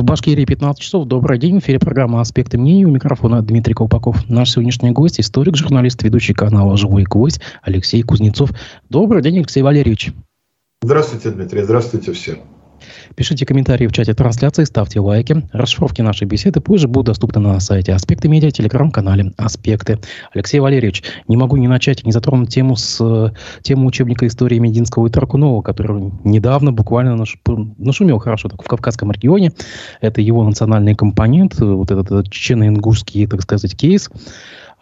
В Башкирии 15 часов. Добрый день. В эфире программа «Аспекты мнений». У микрофона Дмитрий Колпаков. Наш сегодняшний гость – историк, журналист, ведущий канала «Живой гвоздь» Алексей Кузнецов. Добрый день, Алексей Валерьевич. Здравствуйте, Дмитрий. Здравствуйте все. Пишите комментарии в чате трансляции, ставьте лайки. Расшифровки нашей беседы позже будут доступны на сайте Аспекты Медиа, телеграм-канале Аспекты. Алексей Валерьевич, не могу не начать, не затронуть тему с тему учебника истории Мединского и Таркунова, который недавно буквально наш, нашумел хорошо так, в Кавказском регионе. Это его национальный компонент, вот этот чечено-ингушский, так сказать, кейс.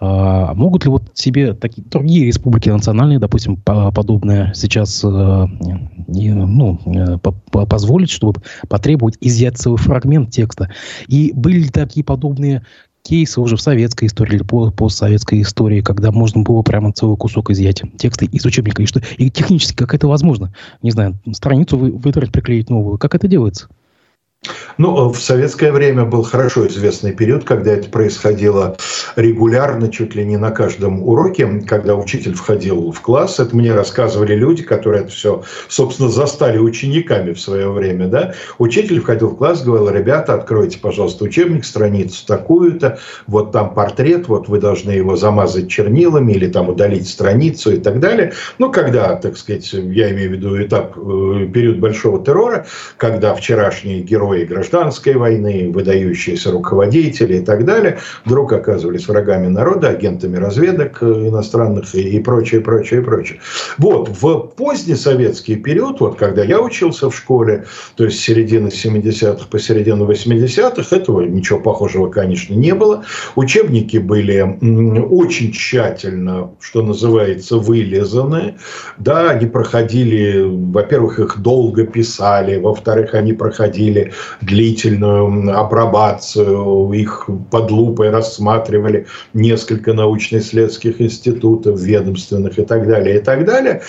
А могут ли вот себе такие другие республики национальные, допустим, подобное сейчас э, ну, э, позволить, чтобы потребовать изъять целый фрагмент текста? И были ли такие подобные кейсы уже в советской истории или постсоветской истории, когда можно было прямо целый кусок изъять текста из учебника, и что и технически как это возможно? Не знаю, страницу вы, выдрать, приклеить новую. Как это делается? Ну, в советское время был хорошо известный период, когда это происходило регулярно, чуть ли не на каждом уроке, когда учитель входил в класс. Это мне рассказывали люди, которые это все, собственно, застали учениками в свое время. Да? Учитель входил в класс, говорил, ребята, откройте, пожалуйста, учебник, страницу такую-то, вот там портрет, вот вы должны его замазать чернилами или там удалить страницу и так далее. Ну, когда, так сказать, я имею в виду этап, э, период большого террора, когда вчерашние герои граждан гражданской войны, выдающиеся руководители и так далее, вдруг оказывались врагами народа, агентами разведок э, иностранных и, и прочее, прочее, прочее. Вот, в поздний советский период, вот когда я учился в школе, то есть с середины 70-х по середину 80-х, этого ничего похожего, конечно, не было. Учебники были очень тщательно, что называется, вылезаны. Да, они проходили, во-первых, их долго писали, во-вторых, они проходили длительную апробацию, их под лупой рассматривали несколько научно-исследовательских институтов, ведомственных и так далее, и так далее.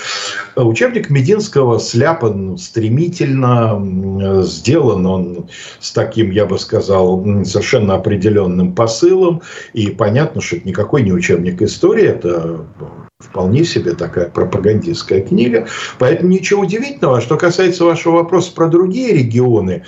Учебник Мединского сляпан стремительно, сделан он с таким, я бы сказал, совершенно определенным посылом, и понятно, что это никакой не учебник истории, это вполне себе такая пропагандистская книга. Поэтому ничего удивительного. А что касается вашего вопроса про другие регионы,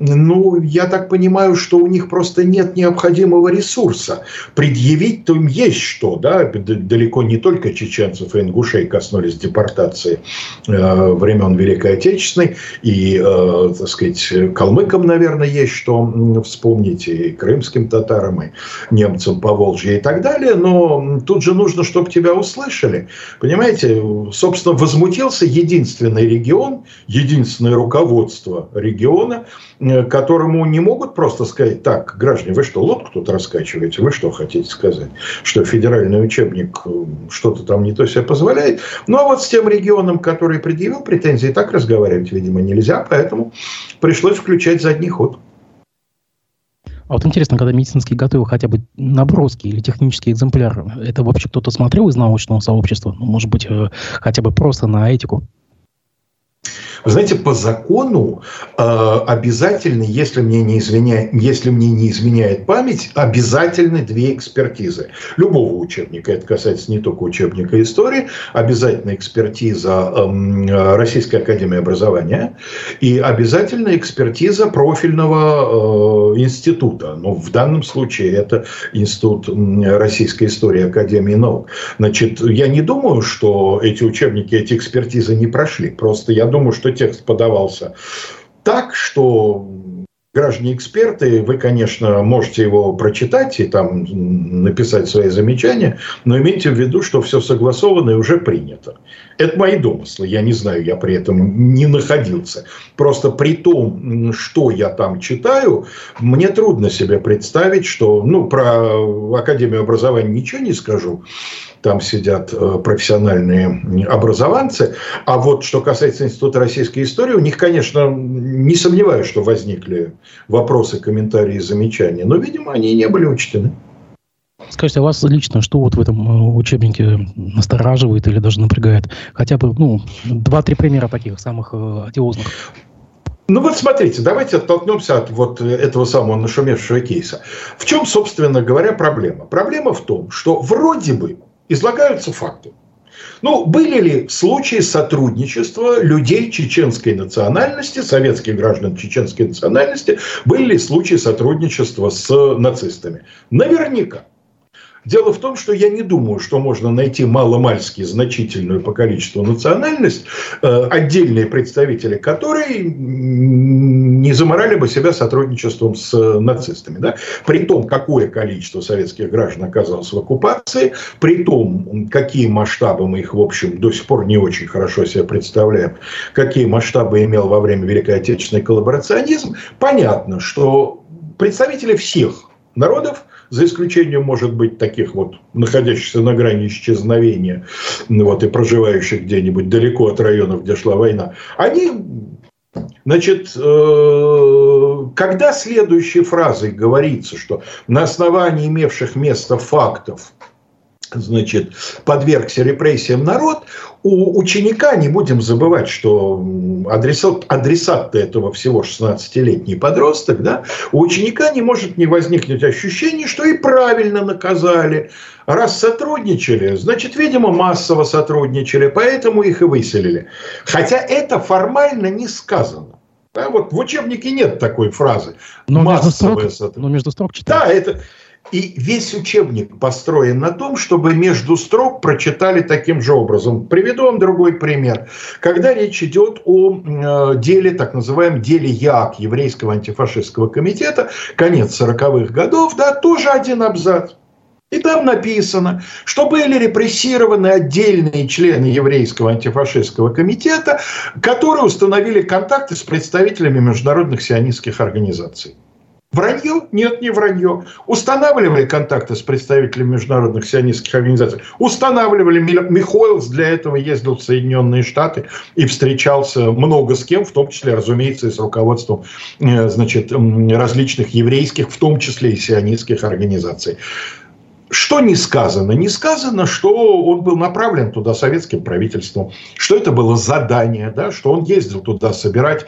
ну, я так понимаю, что у них просто нет необходимого ресурса. Предъявить-то им есть что, да, далеко не только чеченцев и ингушей коснулись депортации э, времен Великой Отечественной, и, э, так сказать, калмыкам, наверное, есть что вспомнить, и крымским татарам, и немцам по Волжье и так далее, но тут же нужно, чтобы тебя услышали. Понимаете, собственно, возмутился единственный регион, единственное руководство региона – которому не могут просто сказать, так, граждане, вы что, лодку тут раскачиваете? Вы что хотите сказать? Что федеральный учебник э, что-то там не то себе позволяет? Ну, а вот с тем регионом, который предъявил претензии, так разговаривать, видимо, нельзя, поэтому пришлось включать задний ход. А вот интересно, когда медицинский готовил хотя бы наброски или технический экземпляр, это вообще кто-то смотрел из научного сообщества? Ну, может быть, э, хотя бы просто на этику? Вы знаете, по закону э, обязательно, если мне, не изменяет, если мне не изменяет память, обязательны две экспертизы. Любого учебника, это касается не только учебника истории, обязательно экспертиза э, Российской Академии Образования и обязательно экспертиза профильного э, института. Ну, в данном случае это Институт Российской истории Академии наук. Значит, я не думаю, что эти учебники, эти экспертизы не прошли. Просто я думаю, что текст подавался так, что граждане-эксперты, вы, конечно, можете его прочитать и там написать свои замечания, но имейте в виду, что все согласовано и уже принято. Это мои домыслы, я не знаю, я при этом не находился. Просто при том, что я там читаю, мне трудно себе представить, что, ну, про Академию образования ничего не скажу, там сидят э, профессиональные образованцы. А вот что касается Института российской истории, у них, конечно, не сомневаюсь, что возникли вопросы, комментарии, замечания, но, видимо, они не были учтены. Скажите, а вас лично что вот в этом э, учебнике настораживает или даже напрягает? Хотя бы, ну, два-три примера таких самых э, одиозных. Ну вот смотрите, давайте оттолкнемся от вот этого самого нашумевшего кейса. В чем, собственно говоря, проблема? Проблема в том, что вроде бы излагаются факты. Ну, были ли случаи сотрудничества людей чеченской национальности, советских граждан чеченской национальности, были ли случаи сотрудничества с нацистами? Наверняка. Дело в том, что я не думаю, что можно найти маломальски значительную по количеству национальность, э, отдельные представители которой не заморали бы себя сотрудничеством с нацистами. Да? При том, какое количество советских граждан оказалось в оккупации, при том, какие масштабы мы их, в общем, до сих пор не очень хорошо себе представляем, какие масштабы имел во время Великой Отечественной коллаборационизм, понятно, что представители всех народов за исключением, может быть, таких вот, находящихся на грани исчезновения, вот, и проживающих где-нибудь далеко от районов, где шла война, они Значит, э, когда следующей фразой говорится, что на основании имевших место фактов значит, подвергся репрессиям народ, у ученика, не будем забывать, что адресат, адресат этого всего 16-летний подросток, да, у ученика не может не возникнуть ощущение, что и правильно наказали. Раз сотрудничали, значит, видимо, массово сотрудничали, поэтому их и выселили. Хотя это формально не сказано. Да, вот в учебнике нет такой фразы. Но между строк, но между строк читать. Да, это, и весь учебник построен на том, чтобы между строк прочитали таким же образом. Приведу вам другой пример. Когда речь идет о э, деле, так называемом деле ЯК, Еврейского антифашистского комитета, конец 40-х годов, да, тоже один абзац. И там написано, что были репрессированы отдельные члены еврейского антифашистского комитета, которые установили контакты с представителями международных сионистских организаций. Вранье? Нет, не вранье. Устанавливали контакты с представителями международных сионистских организаций. Устанавливали. Михоэлс для этого ездил в Соединенные Штаты и встречался много с кем, в том числе, разумеется, и с руководством э, значит, различных еврейских, в том числе и сионистских организаций. Что не сказано? Не сказано, что он был направлен туда советским правительством, что это было задание, да, что он ездил туда собирать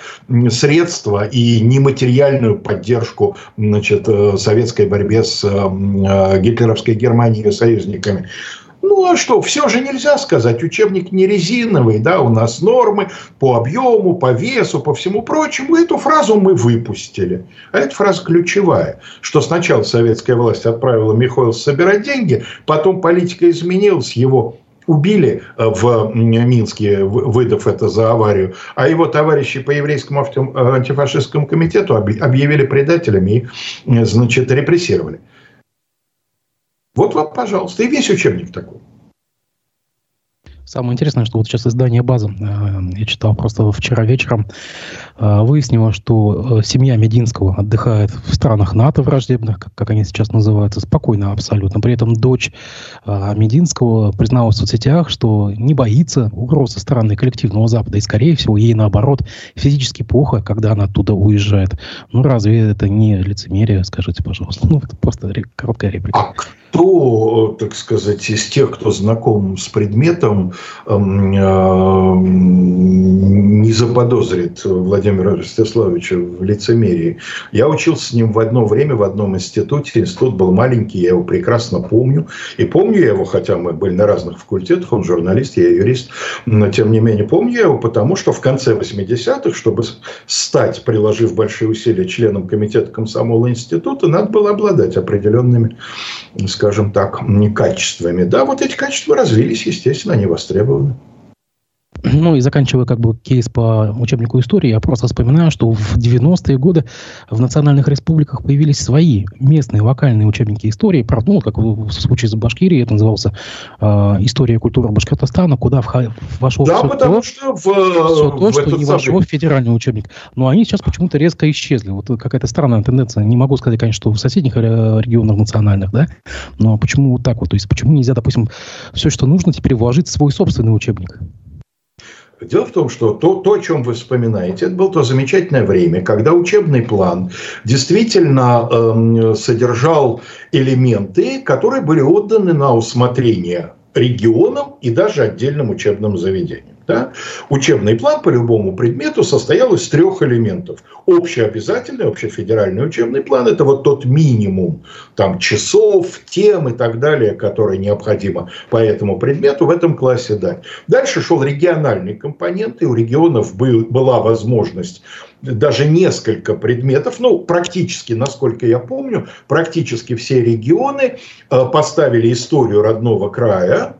средства и нематериальную поддержку значит, э, советской борьбе с э, гитлеровской Германией и союзниками. Ну а что, все же нельзя сказать, учебник не резиновый, да, у нас нормы по объему, по весу, по всему прочему. Эту фразу мы выпустили. А эта фраза ключевая, что сначала советская власть отправила Михаила собирать деньги, потом политика изменилась, его убили э, в Минске, выдав это за аварию, а его товарищи по еврейскому антифашистскому комитету объявили предателями и, значит, репрессировали. Вот вам, пожалуйста, и весь учебник такой. Самое интересное, что вот сейчас издание «База», э, я читал просто вчера вечером, э, выяснило, что э, семья Мединского отдыхает в странах НАТО враждебных, как, они сейчас называются, спокойно абсолютно. При этом дочь Мединского призналась в соцсетях, что не боится угрозы стороны коллективного Запада. И, скорее всего, ей, наоборот, физически плохо, когда она оттуда уезжает. Ну, разве это не лицемерие, скажите, пожалуйста? Ну, это просто короткая реплика. Кто, так сказать, из тех, кто знаком с предметом, эм, э, не заподозрит Владимира Ростиславовича в лицемерии. Я учился с ним в одно время в одном институте. Институт был маленький, я его прекрасно помню. И помню я его, хотя мы были на разных факультетах, он журналист, я юрист, но тем не менее помню я его, потому что в конце 80-х, чтобы стать, приложив большие усилия, членом комитета комсомола института, надо было обладать определенными, скажем так, качествами. Да, вот эти качества развились, естественно, они востребованы. Ну и заканчивая как бы кейс по учебнику истории, я просто вспоминаю, что в 90-е годы в национальных республиках появились свои местные локальные учебники истории. Правда, ну, как в случае с Башкирией, это назывался э, «История и культура Башкортостана», куда вошло да, все потому то, что, в, все то в что не вошло в федеральный учебник. Но они сейчас почему-то резко исчезли. Вот какая-то странная тенденция. Не могу сказать, конечно, что в соседних э, регионах национальных, да, но почему вот так вот? То есть почему нельзя, допустим, все, что нужно, теперь вложить в свой собственный учебник? Дело в том, что то, то, о чем вы вспоминаете, это было то замечательное время, когда учебный план действительно э, содержал элементы, которые были отданы на усмотрение регионам и даже отдельным учебным заведениям. Да? Учебный план по любому предмету состоял из трех элементов. Общеобязательный, общефедеральный учебный план – это вот тот минимум там, часов, тем и так далее, которые необходимо по этому предмету в этом классе дать. Дальше шел региональный компонент, и у регионов был, была возможность даже несколько предметов, ну, практически, насколько я помню, практически все регионы э, поставили историю родного края,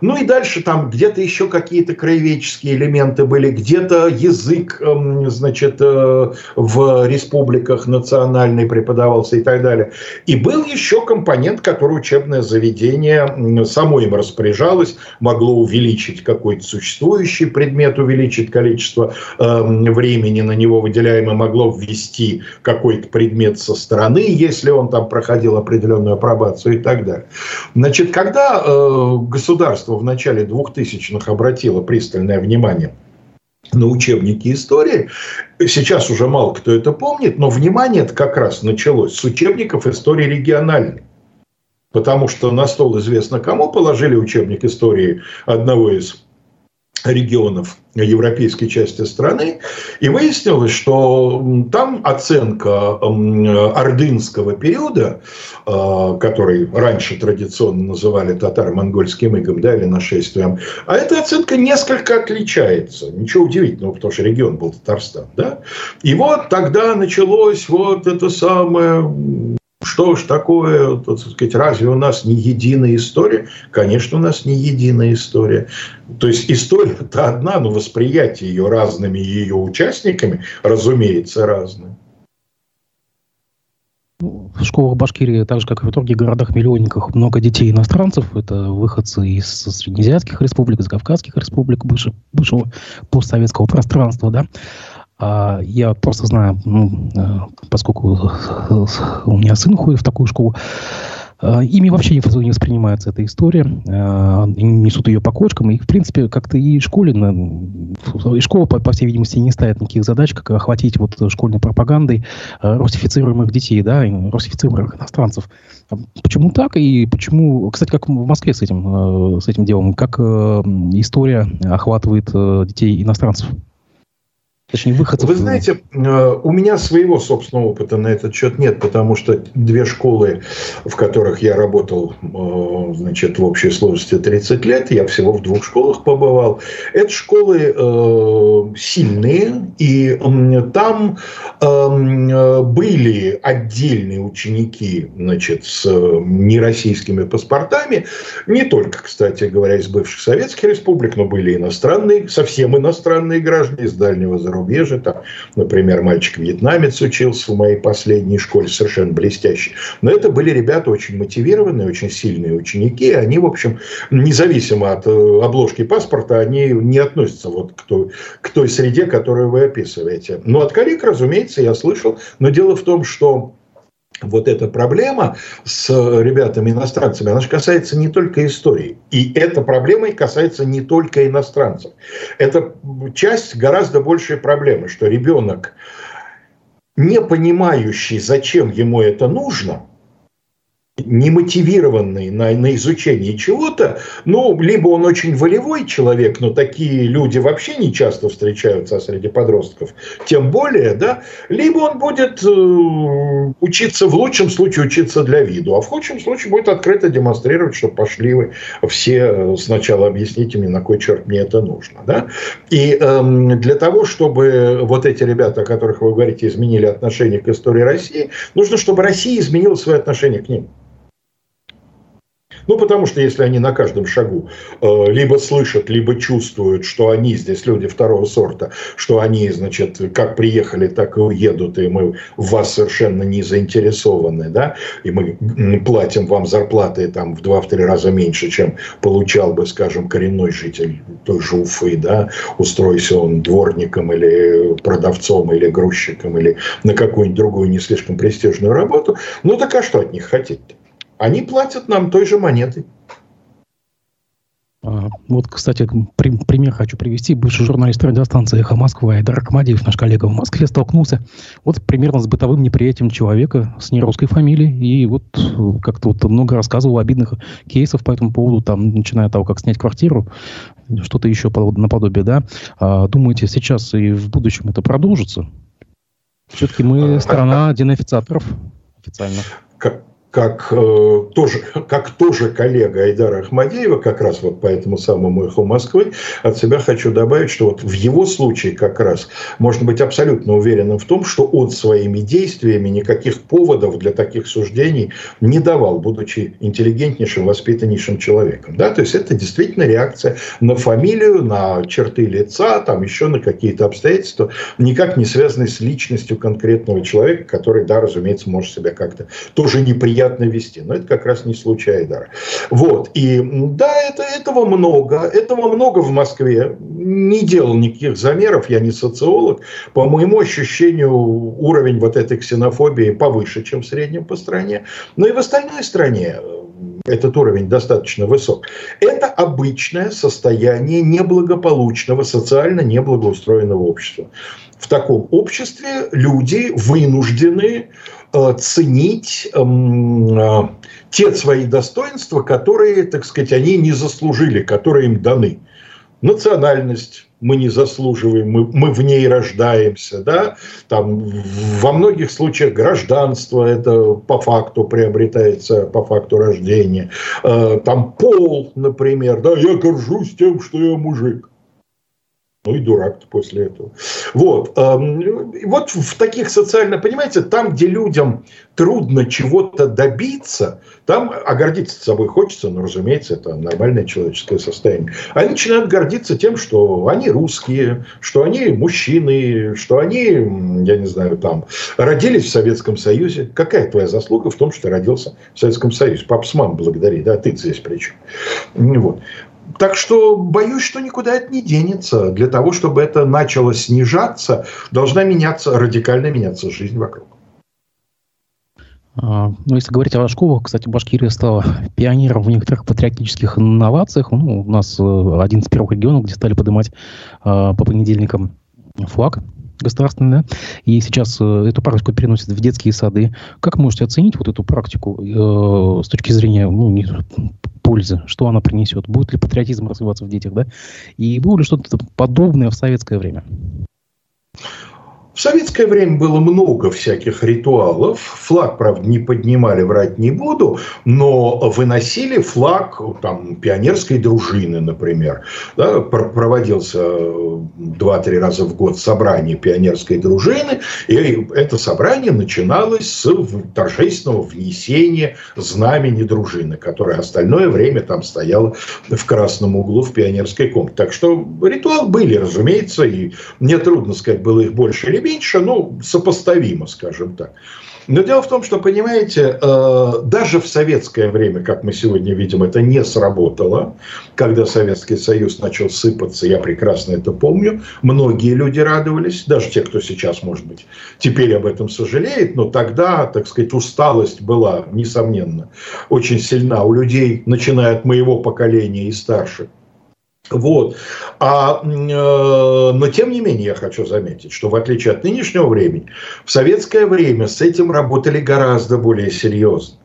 ну и дальше там где-то еще какие-то краеведческие элементы были, где-то язык, эм, значит, э, в республиках национальный преподавался и так далее. И был еще компонент, который учебное заведение само им распоряжалось, могло увеличить какой-то существующий предмет, увеличить количество эм, времени на него выделяемое, могло ввести какой-то предмет со стороны, если он там проходил определенную апробацию и так далее. Значит, когда э, государство государство в начале 2000-х обратило пристальное внимание на учебники истории. Сейчас уже мало кто это помнит, но внимание это как раз началось с учебников истории региональной. Потому что на стол известно кому положили учебник истории одного из регионов европейской части страны, и выяснилось, что там оценка ордынского периода, а, который раньше традиционно называли татаро-монгольским игом да, или нашествием, а эта оценка несколько отличается. Ничего удивительного, потому что регион был Татарстан. Да? И вот тогда началось вот это самое что ж такое, так сказать, разве у нас не единая история? Конечно, у нас не единая история. То есть история-то одна, но восприятие ее разными ее участниками, разумеется, разное. В школах Башкирии, так же, как и в других городах-миллионниках, много детей иностранцев. Это выходцы из среднеазиатских республик, из кавказских республик, бывшего, бывшего постсоветского пространства. Да? А я просто знаю, ну, э, поскольку у меня сын ходит в такую школу, э, ими вообще не воспринимается эта история, э, несут ее по кочкам, и, в принципе, как-то и школе, и школа, по, по всей видимости, не ставит никаких задач, как охватить вот школьной пропагандой русифицируемых детей, да, русифицируемых иностранцев. Почему так, и почему, кстати, как в Москве с этим, с этим делом, как история охватывает детей иностранцев? Точнее, выходцев. Вы знаете, э, у меня своего собственного опыта на этот счет нет, потому что две школы, в которых я работал, э, значит, в общей сложности 30 лет, я всего в двух школах побывал. Это школы э, сильные, и там были отдельные ученики, значит, с нероссийскими паспортами, не только, кстати говоря, из бывших советских республик, но были иностранные, совсем иностранные граждане из дальнего зарубежья зарубежье. Там, например, мальчик-вьетнамец учился в моей последней школе, совершенно блестящий. Но это были ребята очень мотивированные, очень сильные ученики. Они, в общем, независимо от э, обложки паспорта, они не относятся вот к той, к той среде, которую вы описываете. Но от коллег, разумеется, я слышал. Но дело в том, что вот эта проблема с ребятами иностранцами, она же касается не только истории. И эта проблема касается не только иностранцев. Это часть гораздо большей проблемы, что ребенок, не понимающий, зачем ему это нужно – не мотивированный на, на изучение чего-то, ну, либо он очень волевой человек, но такие люди вообще не часто встречаются среди подростков, тем более, да, либо он будет э, учиться, в лучшем случае учиться для виду, а в худшем случае будет открыто демонстрировать, что пошли вы все э, сначала объясните мне, на кой черт мне это нужно, да, и э, для того, чтобы вот эти ребята, о которых вы говорите, изменили отношение к истории России, нужно, чтобы Россия изменила свое отношение к ним. Ну, потому что если они на каждом шагу э, либо слышат, либо чувствуют, что они здесь люди второго сорта, что они, значит, как приехали, так и уедут, и мы в вас совершенно не заинтересованы, да, и мы платим вам зарплаты там в два-три раза меньше, чем получал бы, скажем, коренной житель той же Уфы, да, устроился он дворником или продавцом, или грузчиком, или на какую-нибудь другую не слишком престижную работу, ну так а что от них хотеть-то? Они платят нам той же монетой. Вот, кстати, при, пример хочу привести. Бывший журналист радиостанции «Эхо Москва» Айдар Ахмадиев, наш коллега в Москве, столкнулся вот примерно с бытовым неприятием человека с нерусской фамилией. И вот как-то вот много рассказывал обидных кейсов по этому поводу, там, начиная от того, как снять квартиру, что-то еще наподобие, да. А, думаете, сейчас и в будущем это продолжится? Все-таки мы страна денефицаторов официально как, э, тоже, как тоже коллега Айдара Ахмадеева, как раз вот по этому самому «Эху Москвы», от себя хочу добавить, что вот в его случае как раз можно быть абсолютно уверенным в том, что он своими действиями никаких поводов для таких суждений не давал, будучи интеллигентнейшим, воспитаннейшим человеком. Да? То есть это действительно реакция на фамилию, на черты лица, там еще на какие-то обстоятельства, никак не связанные с личностью конкретного человека, который, да, разумеется, может себя как-то тоже неприятно приятно вести. Но это как раз не случай Айдара. Вот. И да, это, этого много. Этого много в Москве. Не делал никаких замеров, я не социолог. По моему ощущению, уровень вот этой ксенофобии повыше, чем в среднем по стране. Но и в остальной стране этот уровень достаточно высок. Это обычное состояние неблагополучного, социально неблагоустроенного общества. В таком обществе люди вынуждены Э, ценить эм, э, те свои достоинства, которые, так сказать, они не заслужили, которые им даны. Национальность мы не заслуживаем, мы, мы в ней рождаемся, да, там во многих случаях гражданство это по факту приобретается, по факту рождения, э, там пол, например, да, я горжусь тем, что я мужик, ну и дурак после этого. Вот. Вот в таких социально, понимаете, там, где людям трудно чего-то добиться, там, а гордиться собой хочется, но, разумеется, это нормальное человеческое состояние. Они начинают гордиться тем, что они русские, что они мужчины, что они, я не знаю, там, родились в Советском Союзе. Какая твоя заслуга в том, что ты родился в Советском Союзе? Пап с мамой благодари, да, ты здесь при чем? Вот. Так что боюсь, что никуда это не денется. Для того, чтобы это начало снижаться, должна меняться, радикально меняться жизнь вокруг. А, ну, если говорить о школах, кстати, Башкирия стала пионером в некоторых патриотических инновациях. Ну, у нас э, один из первых регионов, где стали поднимать а, по понедельникам флаг государственный, да? и сейчас э, эту практику переносят в детские сады. Как можете оценить вот эту практику э, с точки зрения ну, не, пользы, что она принесет? Будет ли патриотизм развиваться в детях, да? И было ли что-то подобное в советское время? В советское время было много всяких ритуалов. Флаг, правда, не поднимали, врать не буду, но выносили флаг там, пионерской дружины, например. Да, проводился два-три раза в год собрание пионерской дружины, и это собрание начиналось с торжественного внесения знамени дружины, которая остальное время там стояла в красном углу в пионерской комнате. Так что ритуалы были, разумеется, и мне трудно сказать, было их больше или меньше, ну, сопоставимо, скажем так. Но дело в том, что, понимаете, э, даже в советское время, как мы сегодня видим, это не сработало. Когда Советский Союз начал сыпаться, я прекрасно это помню, многие люди радовались, даже те, кто сейчас, может быть, теперь об этом сожалеет, но тогда, так сказать, усталость была, несомненно, очень сильна у людей, начиная от моего поколения и старше. Вот. А, э, но тем не менее я хочу заметить, что в отличие от нынешнего времени, в советское время с этим работали гораздо более серьезно.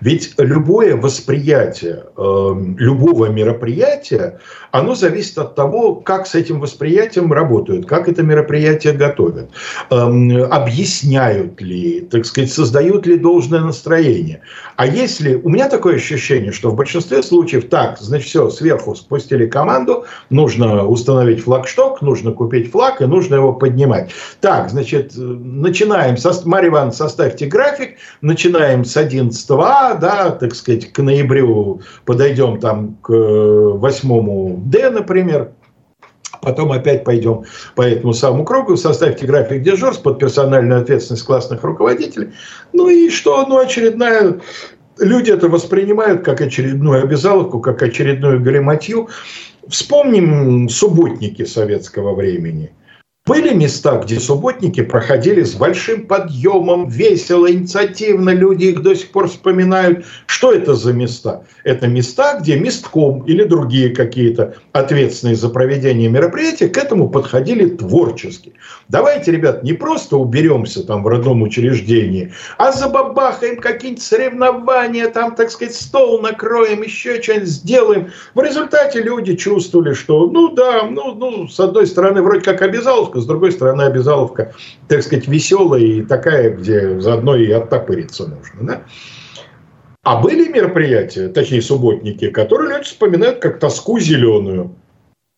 Ведь любое восприятие э, любого мероприятия, оно зависит от того, как с этим восприятием работают, как это мероприятие готовят, э, объясняют ли, так сказать, создают ли должное настроение. А если... У меня такое ощущение, что в большинстве случаев так, значит, все, сверху спустили команду, нужно установить флагшток, нужно купить флаг и нужно его поднимать. Так, значит, начинаем, со... Марья Ивановна, составьте график, начинаем с 11 А, да, так сказать, к ноябрю подойдем там к 8 Д, например, Потом опять пойдем по этому самому кругу, составьте график дежурств под персональную ответственность классных руководителей. Ну и что? Ну, очередная... Люди это воспринимают как очередную обязаловку, как очередную галиматью. Вспомним субботники советского времени. Были места, где субботники проходили с большим подъемом, весело, инициативно, люди их до сих пор вспоминают. Что это за места? Это места, где местком или другие какие-то ответственные за проведение мероприятия к этому подходили творчески. Давайте, ребят, не просто уберемся там в родном учреждении, а забабахаем какие-нибудь соревнования, там, так сказать, стол накроем, еще что-нибудь сделаем. В результате люди чувствовали, что, ну да, ну, ну с одной стороны, вроде как обязаловка, с другой стороны, обязаловка, так сказать, веселая и такая, где заодно и оттопыриться нужно. Да? А были мероприятия, такие субботники, которые люди вспоминают как тоску зеленую.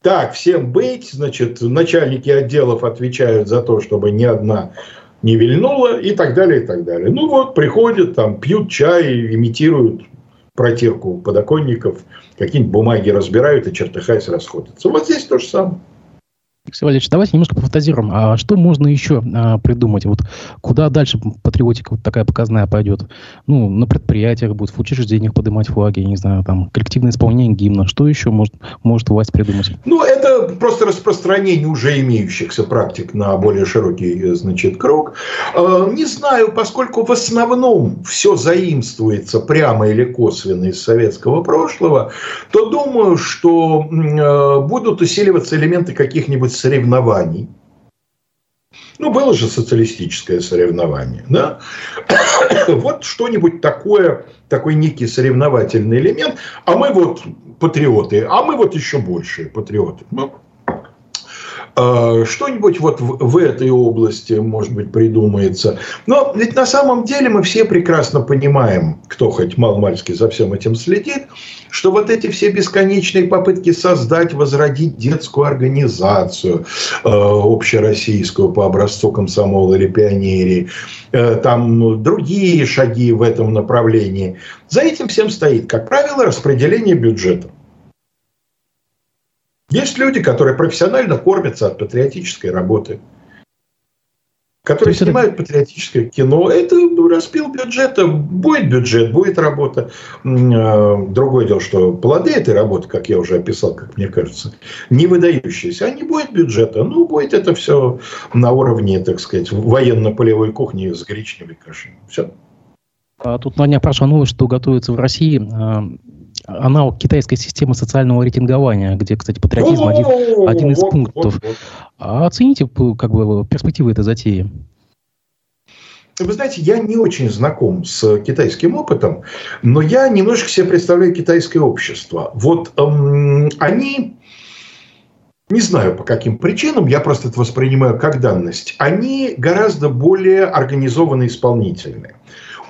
Так, всем быть, значит, начальники отделов отвечают за то, чтобы ни одна не вильнула и так далее, и так далее. Ну вот, приходят, там, пьют чай, имитируют протирку подоконников, какие-нибудь бумаги разбирают и чертыхаясь расходятся. Вот здесь то же самое. Алексей Валерьевич, давайте немножко пофантазируем. А что можно еще а, придумать? Вот куда дальше патриотика вот такая показная пойдет? Ну, на предприятиях будет, в учреждениях поднимать флаги, не знаю, там, коллективное исполнение гимна. Что еще может, может власть придумать? Ну, это просто распространение уже имеющихся практик на более широкий, значит, круг. А, не знаю, поскольку в основном все заимствуется прямо или косвенно из советского прошлого, то думаю, что а, будут усиливаться элементы каких-нибудь соревнований. Ну, было же социалистическое соревнование, да? Вот что-нибудь такое, такой некий соревновательный элемент, а мы вот патриоты, а мы вот еще большие патриоты. Ну, что-нибудь вот в, в этой области, может быть, придумается. Но ведь на самом деле мы все прекрасно понимаем, кто хоть маломальски за всем этим следит, что вот эти все бесконечные попытки создать, возродить детскую организацию э, общероссийскую по образцу комсомола или пионерии, э, там другие шаги в этом направлении, за этим всем стоит, как правило, распределение бюджета. Есть люди, которые профессионально кормятся от патриотической работы, которые снимают патриотическое кино. Это распил бюджета. Будет бюджет, будет работа. А, другое дело, что плоды этой работы, как я уже описал, как мне кажется, не выдающиеся. А не будет бюджета. Ну, будет это все на уровне, так сказать, военно-полевой кухни с гречневой кашей. Все. А тут на днях прошла новость, что готовится в России а, аналог китайской системы социального рейтингования, где, кстати, патриотизм один, один из пунктов. А оцените как бы, перспективы этой затеи? Вы знаете, я не очень знаком с китайским опытом, но я немножко себе представляю китайское общество. Вот эм, они, не знаю по каким причинам, я просто это воспринимаю как данность, они гораздо более организованно исполнительные.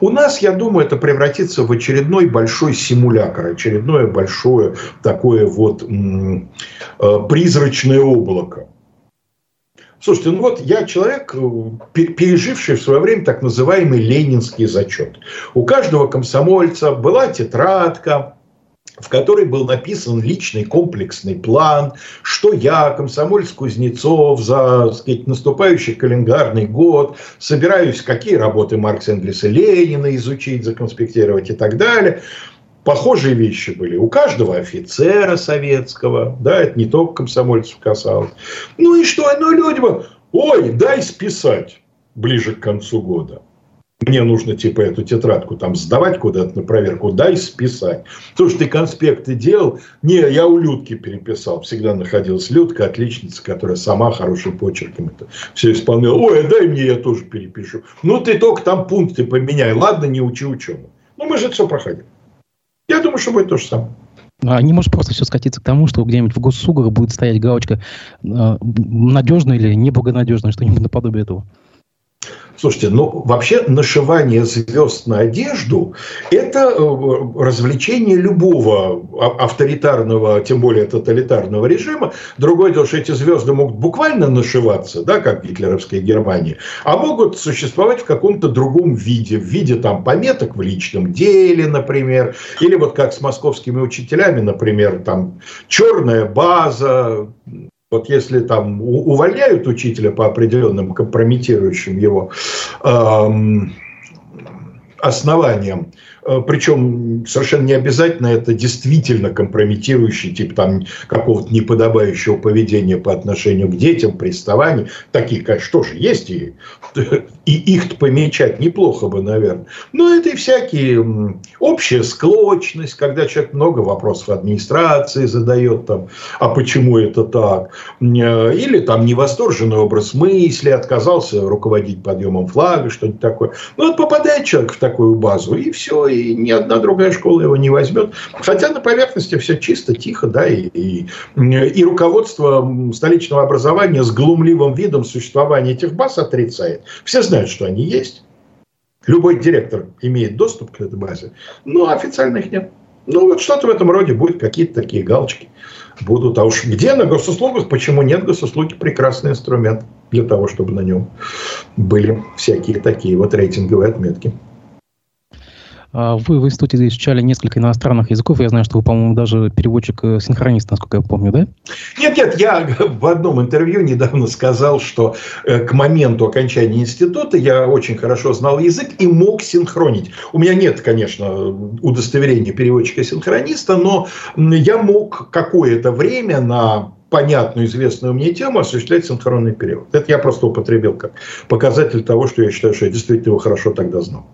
У нас, я думаю, это превратится в очередной большой симулятор, очередное большое такое вот э, призрачное облако. Слушайте, ну вот я человек, э, переживший в свое время так называемый ленинский зачет. У каждого комсомольца была тетрадка, в которой был написан личный комплексный план, что я, комсомольц Кузнецов, за сказать, наступающий календарный год собираюсь, какие работы Маркса, Энгельса, Ленина изучить, законспектировать и так далее. Похожие вещи были у каждого офицера советского, да, это не только комсомольцев касалось. Ну и что, ну люди, ой, дай списать ближе к концу года мне нужно типа эту тетрадку там сдавать куда-то на проверку, дай списать. То, что ты конспекты делал, не, я у Людки переписал. Всегда находилась Людка, отличница, которая сама хорошим почерком это все исполняла. Ой, а дай мне, я тоже перепишу. Ну, ты только там пункты поменяй. Ладно, не учи учебу. Ну, мы же это все проходим. Я думаю, что будет то же самое. А не может просто все скатиться к тому, что где-нибудь в госуслугах будет стоять галочка э, надежно или неблагонадежно, что-нибудь наподобие этого. Слушайте, ну вообще нашивание звезд на одежду – это э, развлечение любого авторитарного, тем более тоталитарного режима. Другое дело, что эти звезды могут буквально нашиваться, да, как гитлеровская Германия, а могут существовать в каком-то другом виде, в виде там пометок в личном деле, например, или вот как с московскими учителями, например, там черная база, вот если там увольняют учителя по определенным компрометирующим его эм, основанием. Э, Причем совершенно не обязательно это действительно компрометирующий, тип там какого-то неподобающего поведения по отношению к детям, приставаний. Такие, конечно, тоже есть, и, и их помечать неплохо бы, наверное. Но это и всякие общая склочность, когда человек много вопросов администрации задает, там, а почему это так? Э, или там невосторженный образ мысли, отказался руководить подъемом флага, что-нибудь такое. Ну, вот попадает человек в такую базу, и все, и ни одна другая школа его не возьмет. Хотя на поверхности все чисто, тихо, да, и, и, и руководство столичного образования с глумливым видом существования этих баз отрицает. Все знают, что они есть. Любой директор имеет доступ к этой базе, но официально их нет. Ну, вот что-то в этом роде будет, какие-то такие галочки будут. А уж где на госуслугах, почему нет госуслуги, прекрасный инструмент для того, чтобы на нем были всякие такие вот рейтинговые отметки. А вы в институте изучали несколько иностранных языков. Я знаю, что вы, по-моему, даже переводчик-синхронист, э, насколько я помню, да? Нет, нет, я в одном интервью недавно сказал, что э, к моменту окончания института я очень хорошо знал язык и мог синхронить. У меня нет, конечно, удостоверения переводчика-синхрониста, но я мог какое-то время на понятную, известную мне тему осуществлять синхронный перевод. Это я просто употребил как показатель того, что я считаю, что я действительно его хорошо тогда знал.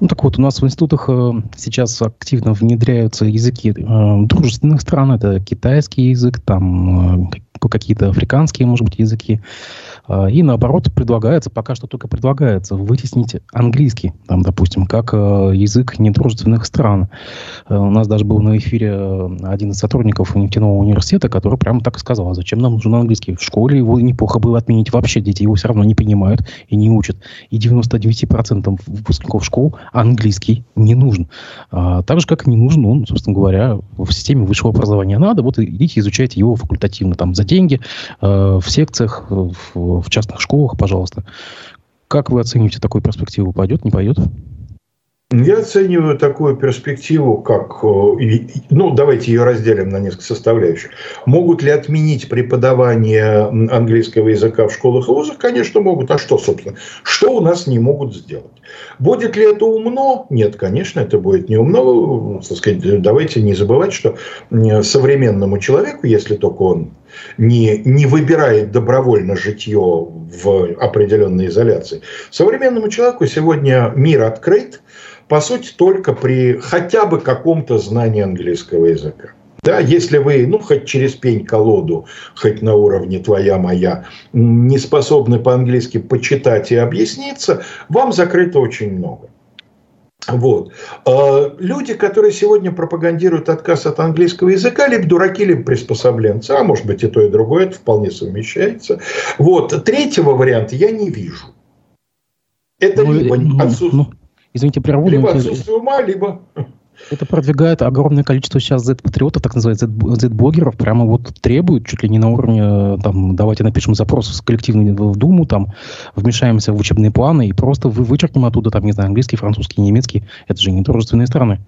Ну так вот, у нас в институтах э, сейчас активно внедряются языки э, дружественных стран. Это китайский язык, там э, какие-то африканские, может быть, языки. А, и наоборот, предлагается, пока что только предлагается, вытеснить английский, там, допустим, как э, язык недружественных стран. Э, у нас даже был на эфире э, один из сотрудников нефтяного университета, который прямо так и сказал, «А зачем нам нужен английский. В школе его неплохо было отменить вообще, дети его все равно не понимают и не учат. И 99% выпускников школ английский не нужен. А, так же, как и не нужен он, собственно говоря, в системе высшего образования. Надо, вот идите изучайте его факультативно, там, за деньги, в секциях, в в частных школах, пожалуйста. Как вы оцениваете такую перспективу? Пойдет, не пойдет? Я оцениваю такую перспективу, как, э, ну, давайте ее разделим на несколько составляющих. Могут ли отменить преподавание английского языка в школах и вузах? Конечно, могут. А что, собственно? Что у нас не могут сделать? Будет ли это умно? Нет, конечно, это будет не умно. Так сказать, давайте не забывать, что современному человеку, если только он не, не выбирает добровольно житье в определенной изоляции, современному человеку сегодня мир открыт, по сути, только при хотя бы каком-то знании английского языка. Да, если вы, ну, хоть через пень-колоду, хоть на уровне твоя моя, не способны по-английски почитать и объясниться, вам закрыто очень много. Вот. А люди, которые сегодня пропагандируют отказ от английского языка, либо дураки, либо приспособленцы, а может быть и то, и другое, это вполне совмещается. Вот. Третьего варианта я не вижу. Это ну, либо ну, отсутствие... Ну Извините, прерву. Либо отсутствие ума, либо... Это продвигает огромное количество сейчас Z-патриотов, так называемых Z-блогеров, прямо вот требуют чуть ли не на уровне, там, давайте напишем запрос коллективный в Думу, там, вмешаемся в учебные планы и просто вы вычеркнем оттуда, там, не знаю, английский, французский, немецкий. Это же не дружественные страны.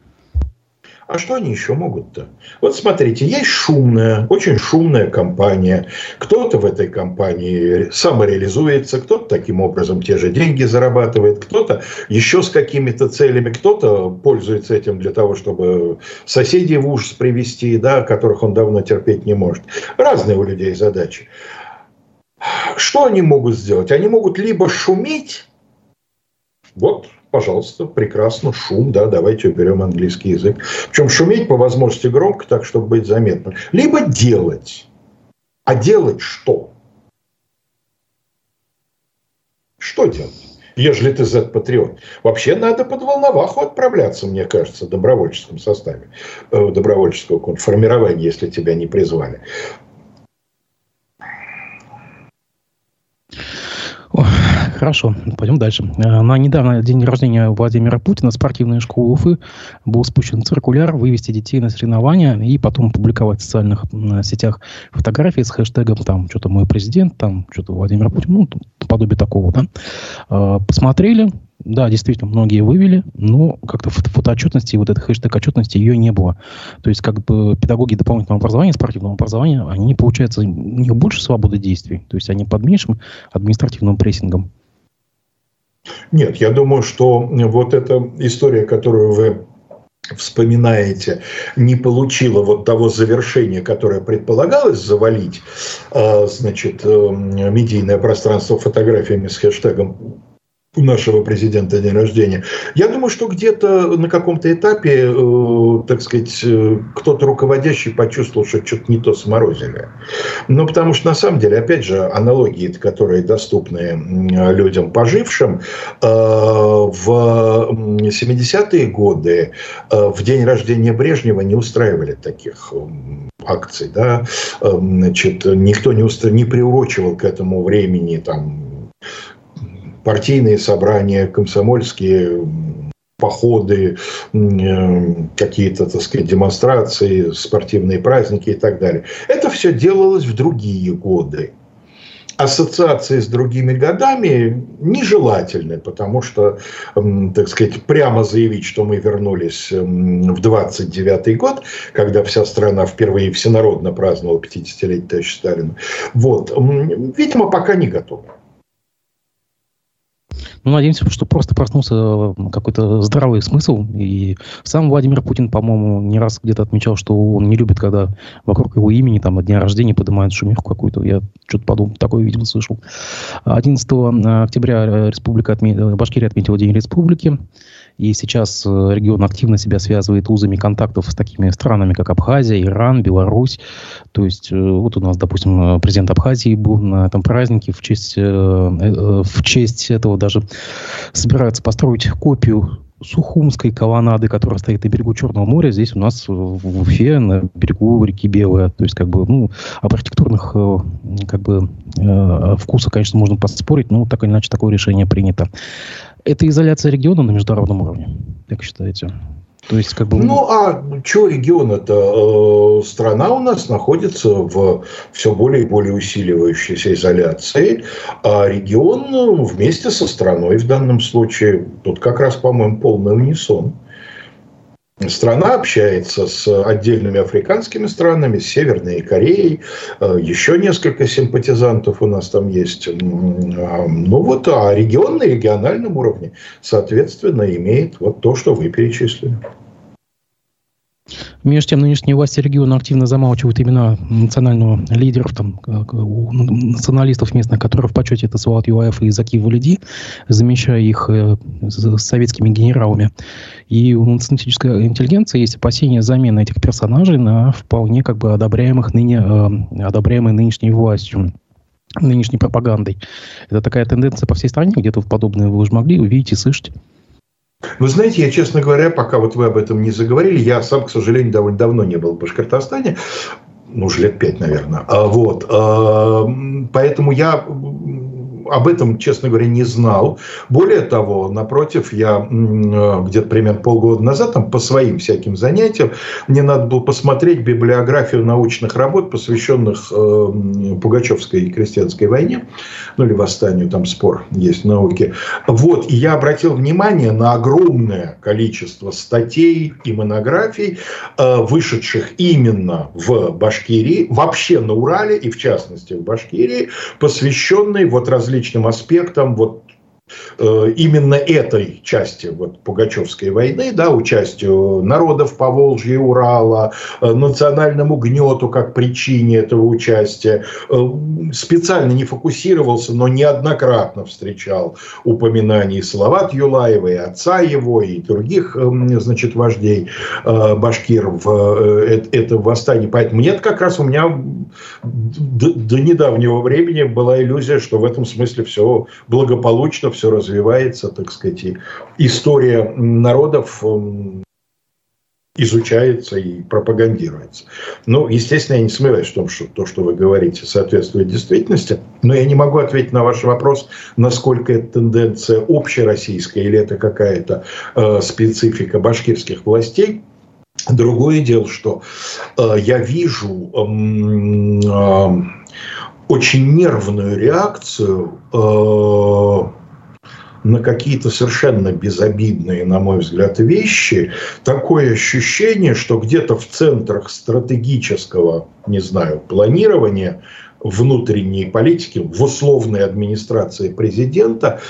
А что они еще могут-то? Вот смотрите, есть шумная, очень шумная компания. Кто-то в этой компании самореализуется, кто-то таким образом те же деньги зарабатывает, кто-то еще с какими-то целями, кто-то пользуется этим для того, чтобы соседей в ужас привести, да, которых он давно терпеть не может. Разные у людей задачи. Что они могут сделать? Они могут либо шуметь, вот пожалуйста, прекрасно, шум, да, давайте уберем английский язык. Причем шуметь по возможности громко, так, чтобы быть заметным. Либо делать. А делать что? Что делать? Ежели ты Z-патриот. Вообще надо под Волноваху отправляться, мне кажется, в добровольческом составе, э, добровольческого формирования, если тебя не призвали. Хорошо, пойдем дальше. Э, на недавно день рождения Владимира Путина спортивная школа Уфы был спущен циркуляр вывести детей на соревнования и потом публиковать в социальных сетях фотографии с хэштегом там что-то мой президент, там что-то Владимир Путин, ну, подобие такого, да. Э, посмотрели, да, действительно, многие вывели, но как-то фотоотчетности, вот этой хэштег отчетности ее не было. То есть, как бы педагоги дополнительного образования, спортивного образования, они, получается, у них больше свободы действий. То есть, они под меньшим административным прессингом. Нет, я думаю, что вот эта история, которую вы вспоминаете, не получила вот того завершения, которое предполагалось завалить, а, значит, эм, медийное пространство фотографиями с хэштегом у нашего президента день рождения. Я думаю, что где-то на каком-то этапе, э, так сказать, э, кто-то руководящий почувствовал, что что-то не то сморозили. Ну, потому что, на самом деле, опять же, аналогии, которые доступны людям пожившим, э, в 70-е годы э, в день рождения Брежнева не устраивали таких акций, да, э, значит, никто не, устра... не приурочивал к этому времени там партийные собрания, комсомольские походы, э, какие-то, так сказать, демонстрации, спортивные праздники и так далее. Это все делалось в другие годы. Ассоциации с другими годами нежелательны, потому что, так сказать, прямо заявить, что мы вернулись в 29 год, когда вся страна впервые всенародно праздновала 50-летие товарища Сталина, вот, видимо, пока не готовы. Ну, надеемся, что просто проснулся какой-то здравый смысл. И сам Владимир Путин, по-моему, не раз где-то отмечал, что он не любит, когда вокруг его имени, там, от дня рождения поднимают шумиху какую-то. Я что-то подумал, такое, видимо, слышал. 11 октября Республика отме... Башкирия отметила День Республики. И сейчас э, регион активно себя связывает узами контактов с такими странами, как Абхазия, Иран, Беларусь. То есть э, вот у нас, допустим, президент Абхазии был на этом празднике. В честь, э, в честь этого даже собираются построить копию Сухумской колоннады, которая стоит на берегу Черного моря, здесь у нас в Уфе, на берегу реки Белая. То есть, как бы, ну, об архитектурных, как бы, вкусах, конечно, можно поспорить, но так или иначе такое решение принято. Это изоляция региона на международном уровне, как считаете? То есть, как бы... Ну, а что регион-это? Э, страна у нас находится в все более и более усиливающейся изоляции, а регион вместе со страной в данном случае, тут как раз, по-моему, полный унисон. Страна общается с отдельными африканскими странами, с Северной Кореей, э, еще несколько симпатизантов у нас там есть. А, ну вот, а регион на региональном уровне, соответственно, имеет вот то, что вы перечислили. Между тем, нынешние власти региона активно замалчивают имена национального лидеров, там, националистов местных, которые в почете это Салат Юаев и Заки Валиди, замещая их э, с советскими генералами. И у националистической интеллигенции есть опасения замены этих персонажей на вполне как бы одобряемых ныне, э, одобряемой нынешней властью нынешней пропагандой. Это такая тенденция по всей стране, где-то подобное вы уже могли увидеть и слышать. Вы знаете, я, честно говоря, пока вот вы об этом не заговорили, я сам, к сожалению, довольно давно не был в Башкортостане, ну, уже лет пять, наверное. А, вот. А, поэтому я об этом, честно говоря, не знал. Более того, напротив, я э, где-то примерно полгода назад там, по своим всяким занятиям, мне надо было посмотреть библиографию научных работ, посвященных э, Пугачевской крестьянской войне, ну или восстанию, там спор есть в науке. Вот, и я обратил внимание на огромное количество статей и монографий, э, вышедших именно в Башкирии, вообще на Урале и в частности в Башкирии, посвященные вот различным различным аспектам. Вот именно этой части вот, Пугачевской войны, да, участию народов по Волжье и Урала, э, национальному гнету как причине этого участия, э, специально не фокусировался, но неоднократно встречал упоминаний Салават Юлаева и отца его, и других, значит, вождей башкир в этом восстании. Поэтому нет, как раз у меня до недавнего времени была иллюзия, что в этом смысле все благополучно, все развивается, так сказать, и история народов эм, изучается и пропагандируется. Ну, естественно, я не сомневаюсь в том, что то, что вы говорите, соответствует действительности, но я не могу ответить на ваш вопрос, насколько это тенденция общероссийская или это какая-то э, специфика башкирских властей. Другое дело, что э, я вижу э, э, очень нервную реакцию э, на какие-то совершенно безобидные, на мой взгляд, вещи, такое ощущение, что где-то в центрах стратегического, не знаю, планирования внутренней политики, в условной администрации президента,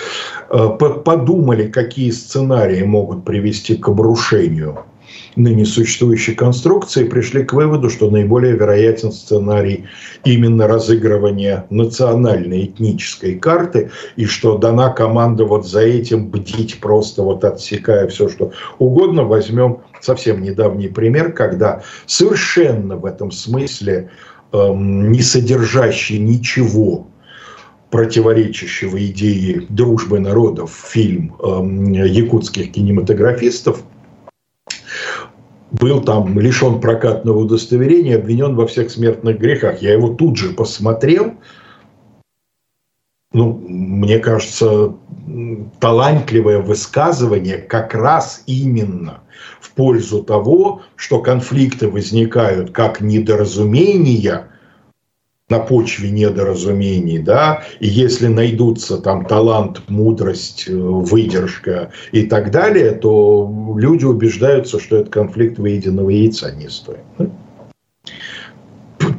э, подумали, какие сценарии могут привести к обрушению ныне существующей конструкции, пришли к выводу, что наиболее вероятен сценарий именно разыгрывания национальной этнической карты, и что дана команда вот за этим бдить просто вот отсекая все, что угодно. Возьмем совсем недавний пример, когда совершенно в этом смысле эм, не содержащий ничего противоречащего идее дружбы народов фильм эм, якутских кинематографистов был там лишен прокатного удостоверения, обвинен во всех смертных грехах. Я его тут же посмотрел. Ну, мне кажется, талантливое высказывание как раз именно в пользу того, что конфликты возникают как недоразумения – на почве недоразумений, да, и если найдутся там талант, мудрость, э, выдержка и так далее, то люди убеждаются, что этот конфликт выеденного яйца не стоит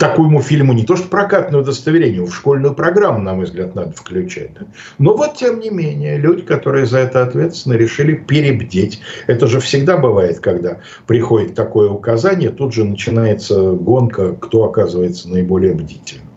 такому фильму не то что прокатное удостоверение, в школьную программу, на мой взгляд, надо включать. Но вот, тем не менее, люди, которые за это ответственны, решили перебдеть. Это же всегда бывает, когда приходит такое указание, тут же начинается гонка, кто оказывается наиболее бдительным.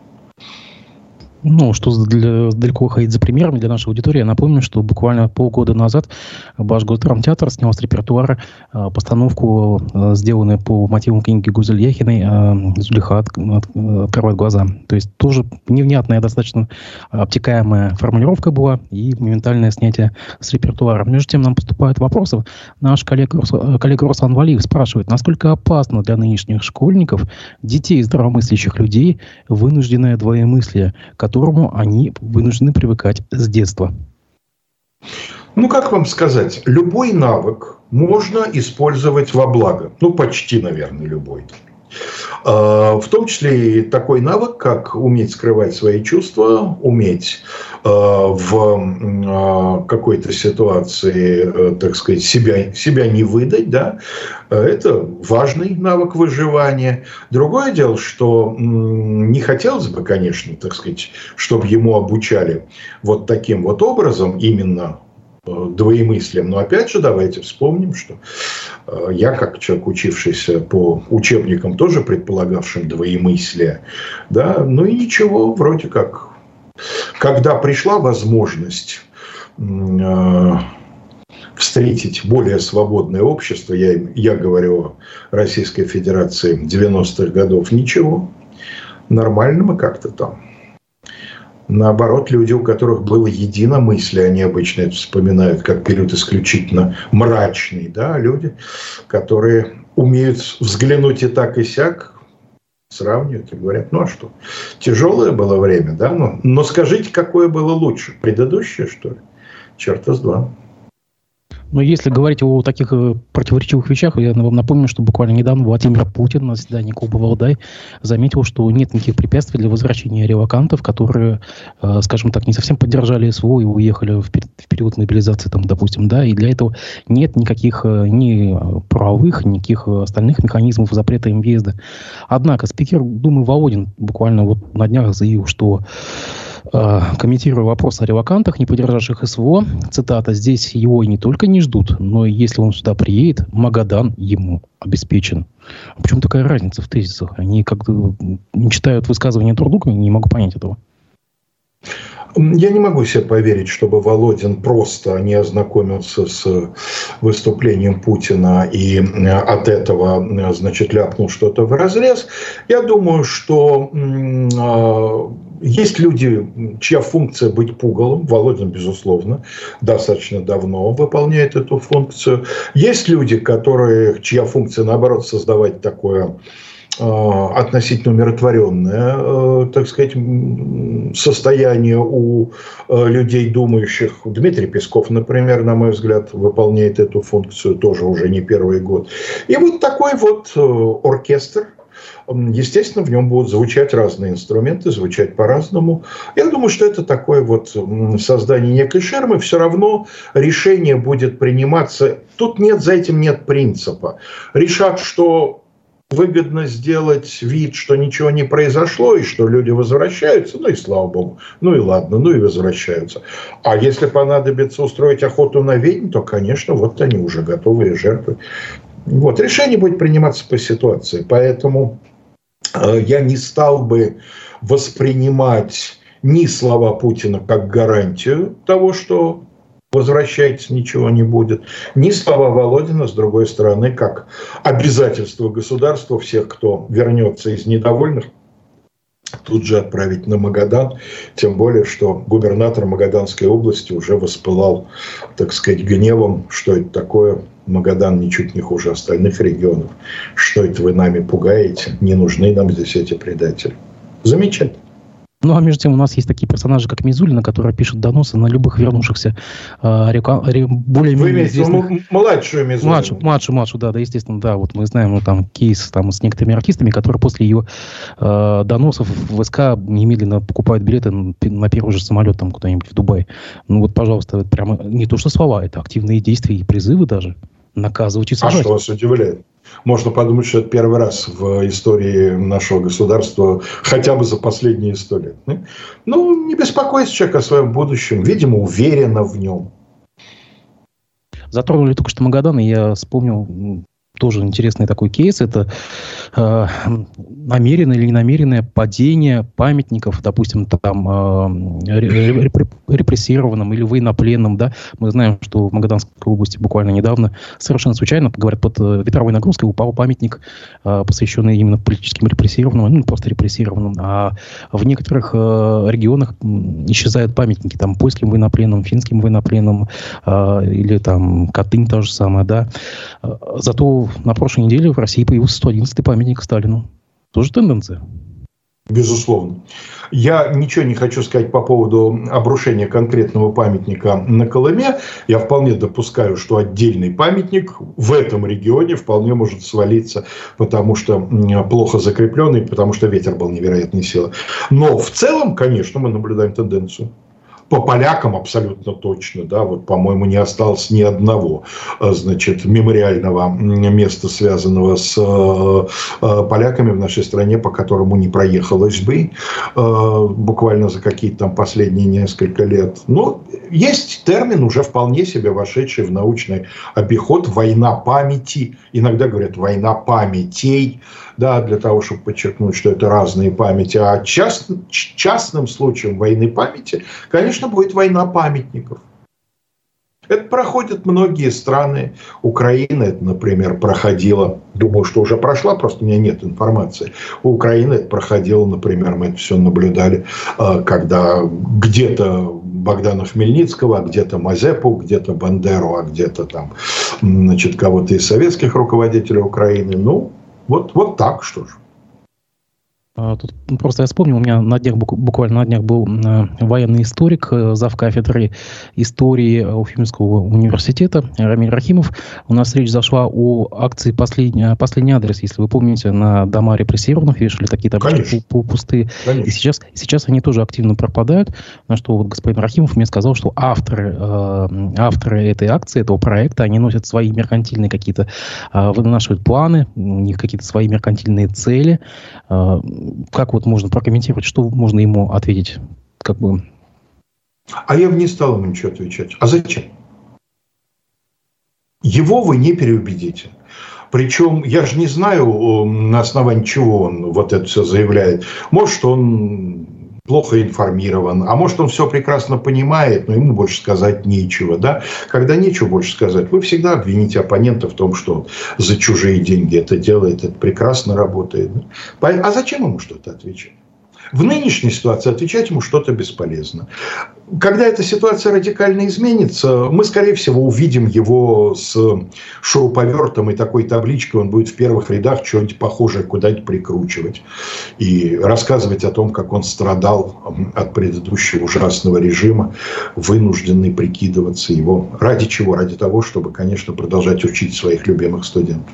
Ну, что для, далеко ходить за примерами для нашей аудитории, я напомню, что буквально полгода назад Башгосдрамтеатр снял с репертуара э, постановку, э, сделанную по мотивам книги Гузель Яхиной э, «Зулиха от, от, открывает глаза». То есть тоже невнятная, достаточно обтекаемая формулировка была и моментальное снятие с репертуара. Между тем нам поступают вопросы. Наш коллега, коллега Руслан Валиев спрашивает, насколько опасно для нынешних школьников, детей здравомыслящих людей, вынужденное двоемыслие, которому они вынуждены привыкать с детства? Ну, как вам сказать, любой навык можно использовать во благо. Ну, почти, наверное, любой. А, в том числе и такой навык, как уметь скрывать свои чувства, уметь а, в а, какой-то ситуации, э, так сказать, себя, себя не выдать, да, это важный навык выживания. Другое дело, что не хотелось бы, конечно, так сказать, чтобы ему обучали вот таким вот образом, именно Э, двоемыслием. Но опять же, давайте вспомним, что э, я, как человек, учившийся по учебникам, тоже предполагавшим двоемыслие, да, ну и ничего, вроде как. Когда пришла возможность э, встретить более свободное общество, я, я говорю о Российской Федерации 90-х годов, ничего, нормально мы как-то там Наоборот, люди, у которых было единомыслие, они обычно это вспоминают как период исключительно мрачный. Да? Люди, которые умеют взглянуть и так, и сяк, сравнивают и говорят, ну а что, тяжелое было время, да, но, но скажите, какое было лучше, предыдущее, что ли? Черта с два. Но если говорить о таких э, противоречивых вещах, я вам напомню, что буквально недавно Владимир Путин на заседании Клуба Валдай заметил, что нет никаких препятствий для возвращения релакантов, которые, э, скажем так, не совсем поддержали СВО и уехали в, период мобилизации, там, допустим, да, и для этого нет никаких э, ни правовых, никаких остальных механизмов запрета им въезда. Однако спикер Думы Володин буквально вот на днях заявил, что комментируя вопрос о релакантах, не поддержавших СВО, цитата, «Здесь его и не только не ждут, но и если он сюда приедет, Магадан ему обеспечен». Почему такая разница в тезисах? Они как-то не читают высказывания друг не могу понять этого. Я не могу себе поверить, чтобы Володин просто не ознакомился с выступлением Путина и э, от этого, э, значит, ляпнул что-то в разрез. Я думаю, что а, есть люди, чья функция быть пугалом, Володин, безусловно, достаточно давно выполняет эту функцию. Есть люди, которые, чья функция, наоборот, создавать такое Э, относительно умиротворенное, э, так сказать, состояние у э, людей, думающих. Дмитрий Песков, например, на мой взгляд, выполняет эту функцию тоже уже не первый год. И вот такой вот оркестр, Естественно, в нем будут звучать разные инструменты, звучать по-разному. Я думаю, что это такое вот создание некой шермы. Все равно решение будет приниматься. Тут нет, за этим нет принципа. Решат, что выгодно сделать вид, что ничего не произошло, и что люди возвращаются, ну и слава богу, ну и ладно, ну и возвращаются. А если понадобится устроить охоту на ведьм, то, конечно, вот они уже готовые жертвы. Вот, решение будет приниматься по ситуации, поэтому э, я не стал бы воспринимать ни слова Путина как гарантию того, что возвращайтесь, ничего не будет. Ни слова Володина, с другой стороны, как обязательство государства всех, кто вернется из недовольных, тут же отправить на Магадан, тем более, что губернатор Магаданской области уже воспылал, так сказать, гневом, что это такое, Магадан ничуть не хуже остальных регионов, что это вы нами пугаете, не нужны нам здесь эти предатели. Замечательно. Ну, а между тем у нас есть такие персонажи, как Мизулина, которые пишут доносы на любых вернувшихся э, река, ре, более Вы имеете известных... младшую Мизулину? Младшую, младшую, младшую, да, да, естественно, да. Вот мы знаем ну, там кейс там, с некоторыми артистами, которые после ее э, доносов в ВСК немедленно покупают билеты на первый же самолет там куда-нибудь в Дубай. Ну вот, пожалуйста, это прямо не то, что слова, это активные действия и призывы даже наказывать и сажать. А что вас удивляет? Можно подумать, что это первый раз в истории нашего государства, хотя бы за последние сто лет. Ну, не беспокойся человек о своем будущем, видимо, уверенно в нем. Затронули только что Магадан, и я вспомнил тоже интересный такой кейс. Это э, намеренное или ненамеренное падение памятников, допустим, там э, репрессированным или военнопленным. Да? Мы знаем, что в Магаданской области буквально недавно совершенно случайно, говорят, под э, ветровой нагрузкой упал памятник, э, посвященный именно политическим репрессированным, ну, просто репрессированным. А в некоторых э, регионах исчезают памятники там польским военнопленным, финским военнопленным э, или там Катынь то же самое. Да? Э, зато на прошлой неделе в России появился 111-й памятник Сталину. Тоже тенденция. Безусловно. Я ничего не хочу сказать по поводу обрушения конкретного памятника на Колыме. Я вполне допускаю, что отдельный памятник в этом регионе вполне может свалиться, потому что плохо закрепленный, потому что ветер был невероятной силы. Но в целом, конечно, мы наблюдаем тенденцию по полякам абсолютно точно, да, вот, по-моему, не осталось ни одного, э, значит, мемориального места, связанного с э, э, поляками в нашей стране, по которому не проехалось бы буквально за какие-то там последние несколько лет. Но есть термин, уже вполне себе вошедший в научный обиход «война памяти». Иногда говорят «война памятей», да, для того, чтобы подчеркнуть, что это разные памяти. А част, частным случаем войны памяти, конечно, будет война памятников. Это проходят многие страны. Украина это, например, проходила, думаю, что уже прошла, просто у меня нет информации. У Украины это проходило, например, мы это все наблюдали, э, когда где-то Богдана Хмельницкого, а где-то Мазепу, где-то Бандеру, а где-то там, значит, кого-то из советских руководителей Украины. Ну, вот, вот так, что ж. А, тут просто я вспомнил, у меня на днях, буквально на днях был э, военный историк, э, зав. кафедры истории Уфимского университета Рамиль Рахимов. У нас речь зашла о акции «Последний, последний адрес». Если вы помните, на дома репрессированных вешали такие таблички пустые. И сейчас, сейчас они тоже активно пропадают. На что вот господин Рахимов мне сказал, что авторы, э, авторы этой акции, этого проекта, они носят свои меркантильные какие-то, э, вынашивают планы, у них какие-то свои меркантильные цели, э, как вот можно прокомментировать, что можно ему ответить? Как бы... А я бы не стал ему ничего отвечать. А зачем? Его вы не переубедите. Причем я же не знаю, на основании чего он вот это все заявляет. Может, он плохо информирован, а может, он все прекрасно понимает, но ему больше сказать нечего. Да? Когда нечего больше сказать, вы всегда обвините оппонента в том, что он за чужие деньги это делает, это прекрасно работает. А зачем ему что-то отвечать? В нынешней ситуации отвечать ему что-то бесполезно. Когда эта ситуация радикально изменится, мы, скорее всего, увидим его с шуруповертом и такой табличкой. Он будет в первых рядах что-нибудь похожее куда-нибудь прикручивать. И рассказывать о том, как он страдал от предыдущего ужасного режима, вынужденный прикидываться его. Ради чего? Ради того, чтобы, конечно, продолжать учить своих любимых студентов.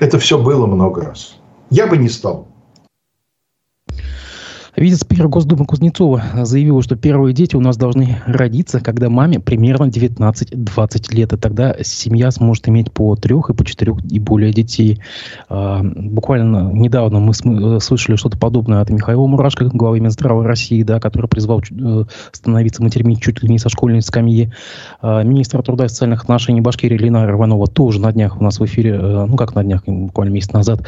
Это все было много раз. Я бы не стал Вице-спикер Госдумы Кузнецова заявила, что первые дети у нас должны родиться, когда маме примерно 19-20 лет. И тогда семья сможет иметь по трех и по четырех и более детей. А, буквально недавно мы э, слышали что-то подобное от Михаила Мурашко, главы Минздрава России, да, который призвал э, становиться матерьми чуть ли не со школьной скамьи. А, министр труда и социальных отношений Башкирии Лина Рванова тоже на днях у нас в эфире, э, ну как на днях, буквально месяц назад,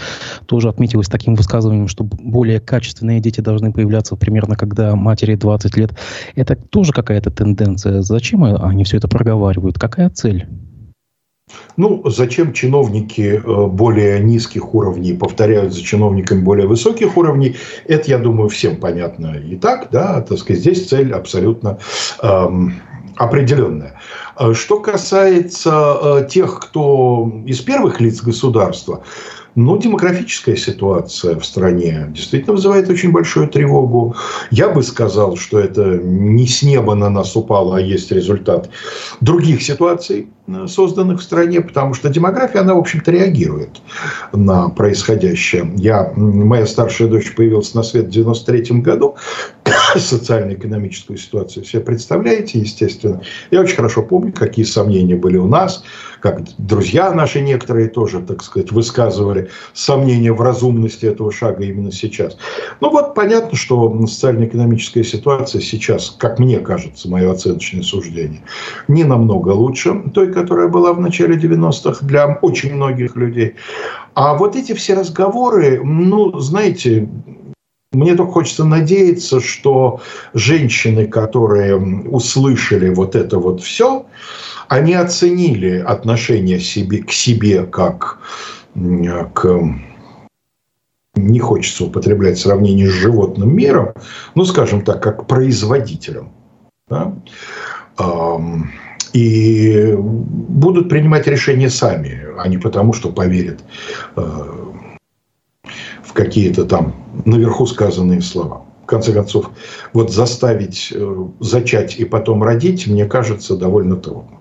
тоже отметилась таким высказыванием, что более качественные дети должны появляться примерно когда матери 20 лет. Это тоже какая-то тенденция. Зачем они все это проговаривают? Какая цель? Ну, зачем чиновники э, более низких уровней повторяют за чиновниками более высоких уровней, это, я думаю, всем понятно и так, да, так сказать, здесь цель абсолютно эм, определенная. Э, что касается э, тех, кто из первых лиц государства, ну, демографическая ситуация в стране действительно вызывает очень большую тревогу. Я бы сказал, что это не с неба на нас упало, а есть результат других ситуаций, созданных в стране, потому что демография, она, в общем-то, реагирует на происходящее. Я, моя старшая дочь появилась на свет в 93 году. Социально-экономическую ситуацию все представляете, естественно. Я очень хорошо помню, какие сомнения были у нас, как друзья наши некоторые тоже, так сказать, высказывали сомнения в разумности этого шага именно сейчас. Ну вот понятно, что социально-экономическая ситуация сейчас, как мне кажется, мое оценочное суждение, не намного лучше той, которая была в начале 90-х для очень многих людей. А вот эти все разговоры, ну, знаете, мне только хочется надеяться, что женщины, которые услышали вот это вот все, они оценили отношение себе, к себе как к не хочется употреблять сравнение с животным миром, ну, скажем так, как к производителям. Да? И будут принимать решения сами, а не потому, что поверят э, в какие-то там наверху сказанные слова. В конце концов, вот заставить э, зачать и потом родить, мне кажется, довольно трудно.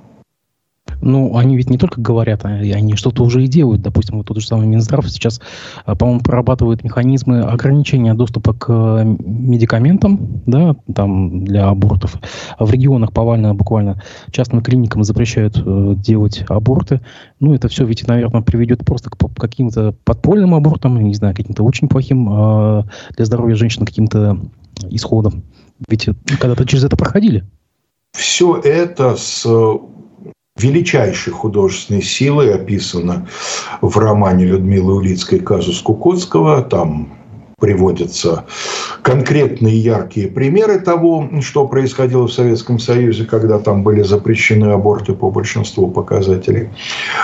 Ну, они ведь не только говорят, а они что-то уже и делают. Допустим, вот тот же самый Минздрав сейчас, а, по-моему, прорабатывает механизмы ограничения доступа к э, медикаментам, да, там для абортов. В регионах повально, буквально частным клиникам запрещают э, делать аборты. Ну, это все ведь, наверное, приведет просто к каким-то подпольным абортам, не знаю, каким-то очень плохим э, для здоровья женщин каким-то исходом. Ведь когда-то через это проходили. Все это с величайшей художественной силой описано в романе Людмилы Улицкой «Казус Кукотского». Там приводятся конкретные яркие примеры того, что происходило в Советском Союзе, когда там были запрещены аборты по большинству показателей.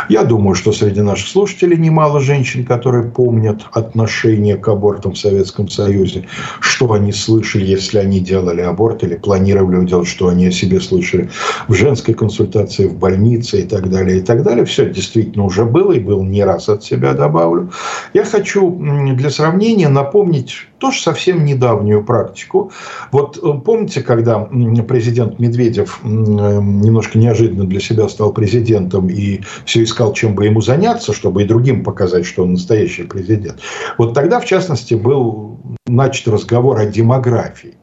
Я думаю, что среди наших слушателей немало женщин, которые помнят отношение к абортам в Советском Союзе, что они слышали, если они делали аборт или планировали делать, что они о себе слышали в женской консультации, в больнице и так далее, и так далее. Все действительно уже было и был не раз от себя добавлю. Я хочу для сравнения напомнить, вспомнить тоже совсем недавнюю практику. Вот э, помните, когда президент Медведев э, немножко неожиданно для себя стал президентом и все искал, чем бы ему заняться, чтобы и другим показать, что он настоящий президент. Вот тогда, в частности, был начат разговор о демографии.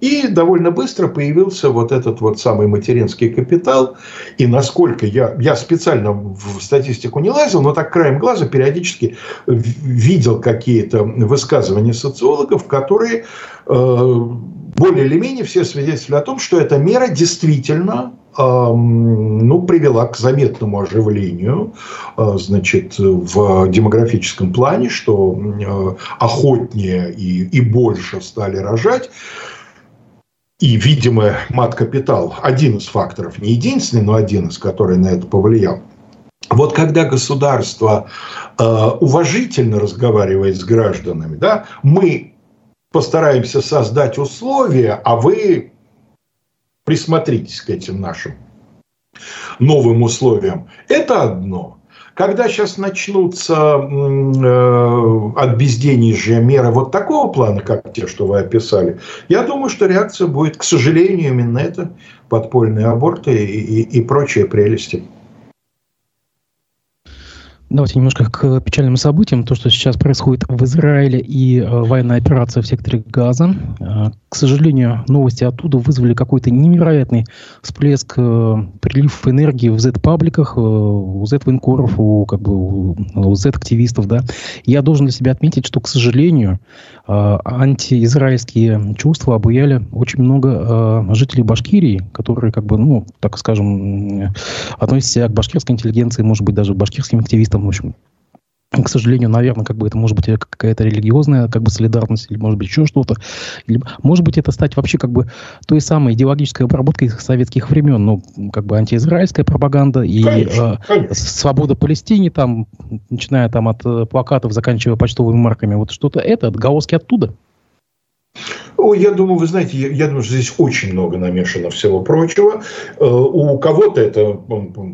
И довольно быстро появился вот этот вот самый материнский капитал. И насколько я, я специально в статистику не лазил, но так краем глаза периодически видел какие-то высказывания социологов, которые э, более или менее все свидетельствовали о том, что эта мера действительно ну, привела к заметному оживлению э, значит, в демографическом плане, что э, охотнее и, и больше стали рожать. И, видимо, мат-капитал – один из факторов, не единственный, но один из, который на это повлиял. Вот когда государство э, уважительно разговаривает с гражданами, да, мы постараемся создать условия, а вы присмотритесь к этим нашим новым условиям. Это одно. Когда сейчас начнутся э, от безденежья меры вот такого плана, как те, что вы описали, я думаю, что реакция будет, к сожалению, именно это подпольные аборты и, и, и прочие прелести. Давайте немножко к печальным событиям. То, что сейчас происходит в Израиле и э, военная операция в секторе Газа. Э, к сожалению, новости оттуда вызвали какой-то невероятный всплеск, э, прилив энергии в Z-пабликах, э, у Z-военкоров, у, как бы, у Z-активистов. Да. Я должен для себя отметить, что, к сожалению, э, антиизраильские чувства обуяли очень много э, жителей Башкирии, которые, как бы, ну, так скажем, относятся к башкирской интеллигенции, может быть, даже башкирским активистам в общем, к сожалению, наверное, как бы это может быть какая-то религиозная как бы солидарность, или может быть еще что-то. Или, может быть, это стать вообще как бы той самой идеологической обработкой советских времен, ну, как бы антиизраильская пропаганда и конечно, э, свобода Палестине, там, начиная там от э, плакатов, заканчивая почтовыми марками, вот что-то это, отголоски оттуда. Ой, я думаю, вы знаете, я, я думаю, что здесь очень много намешано всего прочего. Э, у кого-то это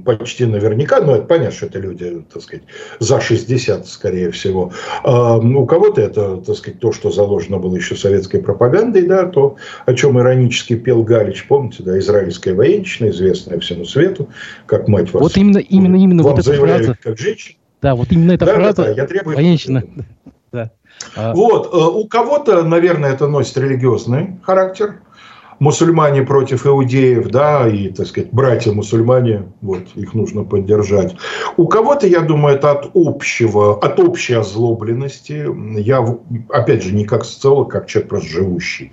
почти наверняка, но это понятно, что это люди, так сказать, за 60, скорее всего. А, у кого-то это, так сказать, то, что заложено было еще советской пропагандой, да, то, о чем иронически пел Галич, помните, да, израильская военщина, известная всему свету, как мать вас. Вот именно, именно, именно вот эта фраза. как женщина. Да, вот именно эта да, фраза. Да, да, я требую. Военщина. Да. А... Вот, э, у кого-то, наверное, это носит религиозный характер. Мусульмане против иудеев, да, и, так сказать, братья-мусульмане, вот, их нужно поддержать. У кого-то, я думаю, это от общего, от общей озлобленности. Я, опять же, не как социолог, как человек просто живущий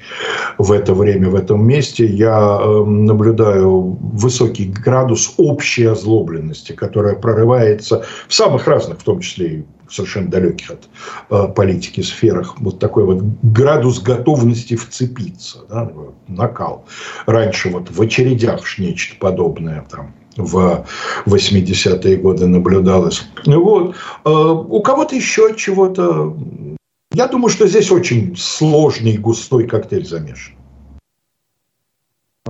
в это время, в этом месте, я эм, наблюдаю высокий градус общей озлобленности, которая прорывается в самых разных, в том числе и совершенно далеких от э, политики сферах, вот такой вот градус готовности вцепиться, да, накал. Раньше вот в очередях нечто подобное там в 80-е годы наблюдалось. Вот. Э, у кого-то еще от чего-то... Я думаю, что здесь очень сложный густой коктейль замешан.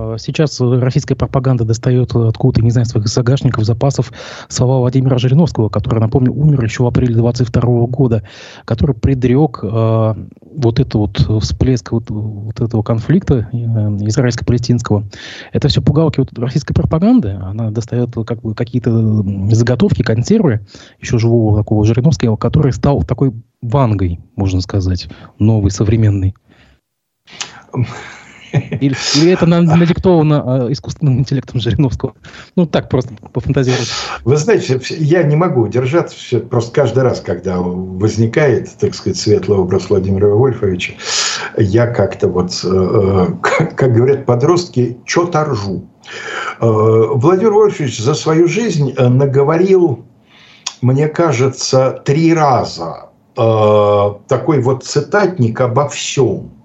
Э, сейчас российская пропаганда достает откуда-то, не знаю, своих загашников, запасов слова Владимира Жириновского, который, напомню, умер еще в апреле 22 года, который предрек э, вот этот вот всплеск вот, вот этого конфликта э, израильско-палестинского. Это все пугалки вот российской пропаганды. Она достает как бы какие-то заготовки, консервы еще живого такого Жириновского, который стал такой вангой, можно сказать, новый, современный. Или, или это надиктовано э, искусственным интеллектом Жириновского? Ну, так просто пофантазировать. Вы знаете, я не могу удержаться. Просто каждый раз, когда возникает, так сказать, светлый образ Владимира Вольфовича, я как-то вот, э, как говорят подростки, что-то ржу. Э, Владимир Вольфович за свою жизнь наговорил, мне кажется, три раза такой вот цитатник обо всем –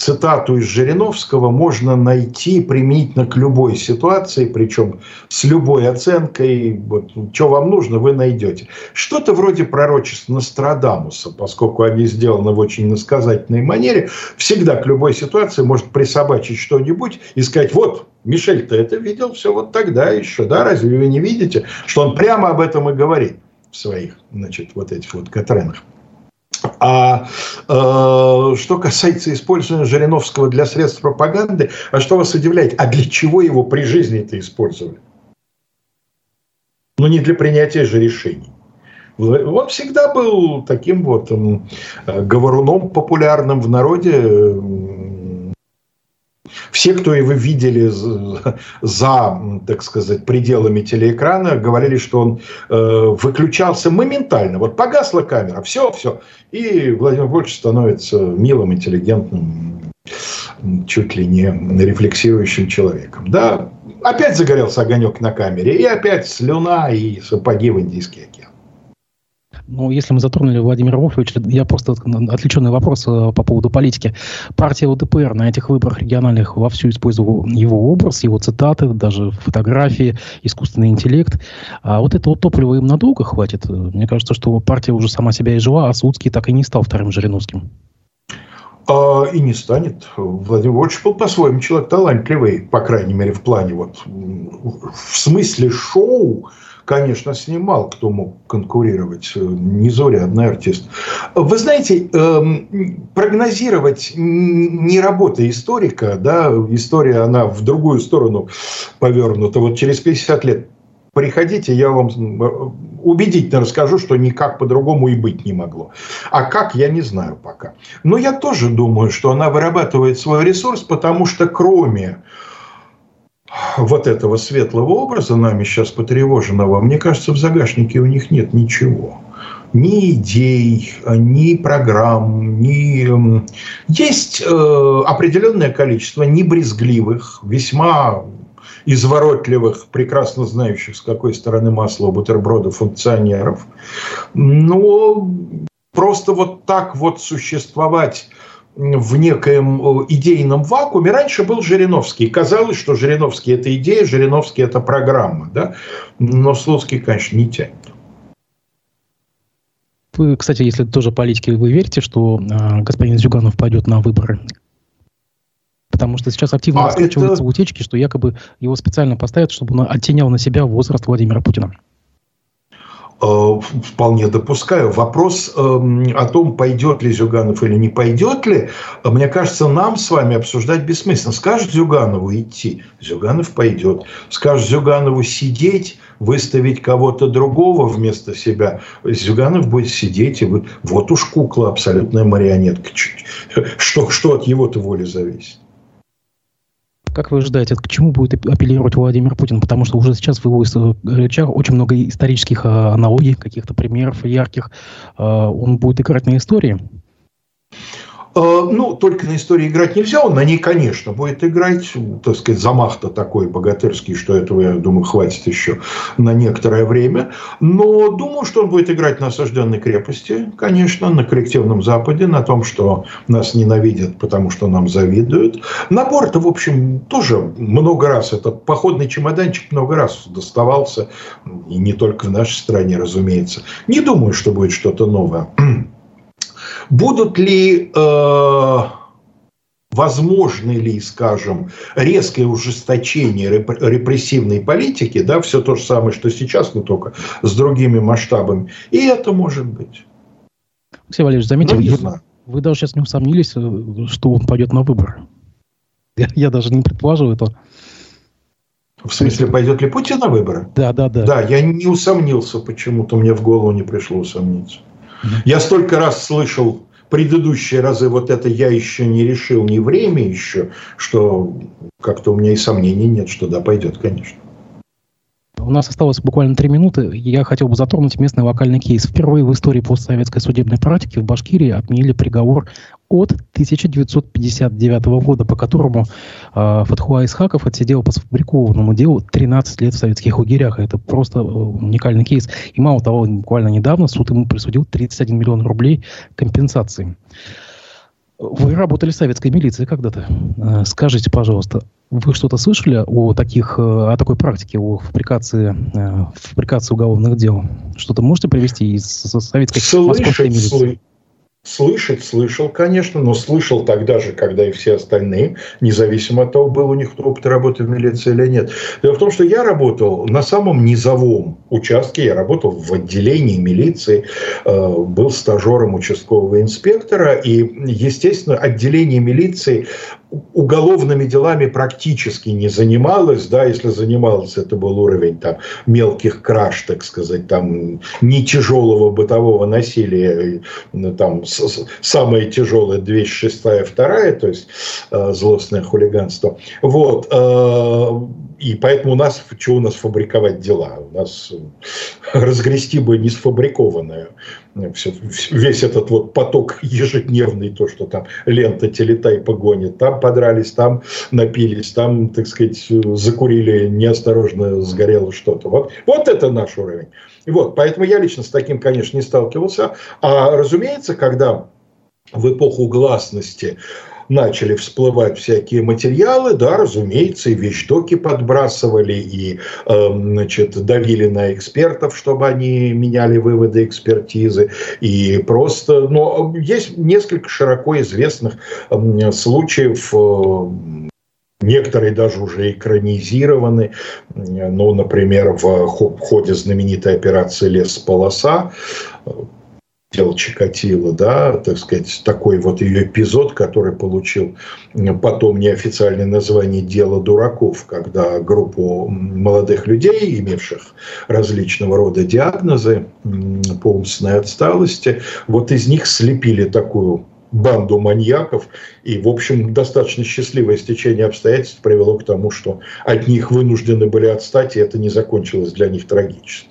цитату из Жириновского можно найти применительно к любой ситуации, причем с любой оценкой. Вот, что вам нужно, вы найдете. Что-то вроде пророчеств Нострадамуса, поскольку они сделаны в очень насказательной манере, всегда к любой ситуации может присобачить что-нибудь и сказать, вот, Мишель-то это видел все вот тогда еще, да, разве вы не видите, что он прямо об этом и говорит в своих, значит, вот этих вот Катренах. А э, что касается использования Жириновского для средств пропаганды, а что вас удивляет? А для чего его при жизни это использовали? Ну, не для принятия же решений. Он всегда был таким вот э, говоруном популярным в народе, все, кто его видели за, так сказать, пределами телеэкрана, говорили, что он э, выключался моментально. Вот погасла камера, все, все. И Владимир Вольфович становится милым, интеллигентным, чуть ли не рефлексирующим человеком. Да, опять загорелся огонек на камере, и опять слюна и сапоги в Индийский океан. Ну, если мы затронули Владимира Вольфовича, я просто отвлеченный вопрос э, по поводу политики. Партия ЛДПР на этих выборах региональных вовсю использовала его образ, его цитаты, даже фотографии, искусственный интеллект. А вот этого топлива им надолго хватит? Мне кажется, что партия уже сама себя и жила, а Слуцкий так и не стал вторым Жириновским. А, и не станет. Владимир Вольфович был по-своему человек талантливый, по крайней мере, в плане вот в смысле шоу, конечно, снимал, кто мог конкурировать. Незаурядный артист. Вы знаете, эм, прогнозировать не работа историка, да, история, она в другую сторону повернута. Вот через 50 лет приходите, я вам убедительно расскажу, что никак по-другому и быть не могло. А как, я не знаю пока. Но я тоже думаю, что она вырабатывает свой ресурс, потому что кроме вот этого светлого образа, нами сейчас потревоженного, мне кажется, в загашнике у них нет ничего ни идей, ни программ, ни... Есть э, определенное количество небрезгливых, весьма изворотливых, прекрасно знающих, с какой стороны масла у бутерброда функционеров. Но просто вот так вот существовать в некоем э, идейном вакууме. Раньше был Жириновский. Казалось, что Жириновский – это идея, Жириновский – это программа. Да? Но Слуцкий, конечно, не тянет. Вы, кстати, если тоже политики, вы верите, что э, господин Зюганов пойдет на выборы? Потому что сейчас активно а раскручиваются это... утечки, что якобы его специально поставят, чтобы он оттенял на себя возраст Владимира Путина. Э, вполне допускаю. Вопрос эм, о том, пойдет ли Зюганов или не пойдет ли, мне кажется, нам с вами обсуждать бессмысленно. Скажет Зюганову идти, Зюганов пойдет. Скажет Зюганову сидеть, выставить кого-то другого вместо себя, Зюганов будет сидеть и вот, вот уж кукла, абсолютная марионетка. Что, что от его-то воли зависит? Как вы ожидаете, к чему будет апеллировать Владимир Путин? Потому что уже сейчас в его речах очень много исторических а, аналогий, каких-то примеров ярких. А, он будет играть на истории. Э, ну, только на истории играть нельзя, он на ней, конечно, будет играть, так сказать, замах-то такой богатырский, что этого, я думаю, хватит еще на некоторое время. Но думаю, что он будет играть на осажденной крепости, конечно, на коллективном Западе, на том, что нас ненавидят, потому что нам завидуют. Набор-то, в общем, тоже много раз, этот походный чемоданчик много раз доставался, и не только в нашей стране, разумеется. Не думаю, что будет что-то новое. Будут ли, э, возможны ли, скажем, резкое ужесточение репрессивной политики, да, все то же самое, что сейчас, но только с другими масштабами, и это может быть. Алексей Валерьевич, ну, вы, вы даже сейчас не усомнились, э, что он пойдет на выборы. Я, я даже не предположу это. В смысле, пойдет ли Путин на выборы? Да, да, да. Да, я не усомнился, почему-то мне в голову не пришло усомниться. Я столько раз слышал предыдущие разы вот это я еще не решил, не время еще, что как-то у меня и сомнений нет, что да, пойдет, конечно. У нас осталось буквально три минуты. Я хотел бы затронуть местный локальный кейс. Впервые в истории постсоветской судебной практики в Башкирии отменили приговор от 1959 года, по которому э, Фатхуа Исхаков отсидел по сфабрикованному делу 13 лет в советских лагерях. Это просто э, уникальный кейс. И мало того, буквально недавно суд ему присудил 31 миллион рублей компенсации. Вы работали в советской милиции когда-то. Э, скажите, пожалуйста, вы что-то слышали о таких, э, о такой практике, о фабрикации, э, фабрикации уголовных дел? Что-то можете привести из советской слышать, московской милиции? Слышать слышал, конечно, но слышал тогда же, когда и все остальные, независимо от того, был у них опыт работы в милиции или нет. Дело в том, что я работал на самом низовом участке, я работал в отделении милиции, э, был стажером участкового инспектора, и, естественно, отделение милиции уголовными делами практически не занималась, да, если занималась, это был уровень там мелких краж, так сказать, там не тяжелого бытового насилия, ну, там с, с, самое тяжелое 206 вторая, то есть э, злостное хулиганство. Вот. Э, и поэтому у нас, что у нас фабриковать дела? У нас разгрести бы не сфабрикованное. Все, весь этот вот поток ежедневный, то, что там лента телетай погонит, там подрались, там напились, там, так сказать, закурили, неосторожно сгорело что-то. Вот, вот это наш уровень. И вот, поэтому я лично с таким, конечно, не сталкивался. А разумеется, когда в эпоху гласности начали всплывать всякие материалы, да, разумеется, и вещдоки подбрасывали, и э, значит, давили на экспертов, чтобы они меняли выводы экспертизы, и просто, но есть несколько широко известных э, случаев, э, Некоторые даже уже экранизированы. Ну, например, в ходе знаменитой операции «Лес-полоса» дело Чикатило, да, так сказать, такой вот ее эпизод, который получил потом неофициальное название «Дело дураков», когда группу молодых людей, имевших различного рода диагнозы по умственной отсталости, вот из них слепили такую банду маньяков, и, в общем, достаточно счастливое стечение обстоятельств привело к тому, что от них вынуждены были отстать, и это не закончилось для них трагически.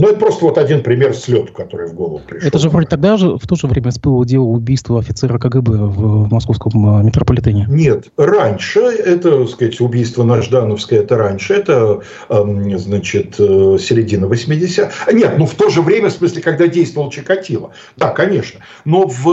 Ну, это просто вот один пример слет, который в голову пришел. Это же вроде тогда же, в то же время всплыло дело убийства офицера КГБ в, в московском а, метрополитене? Нет, раньше, это, так сказать, убийство Наждановское, это раньше, это, значит, э, середина 80 Нет, ну, в то же время, в смысле, когда действовал Чикатило. Да, конечно. Но в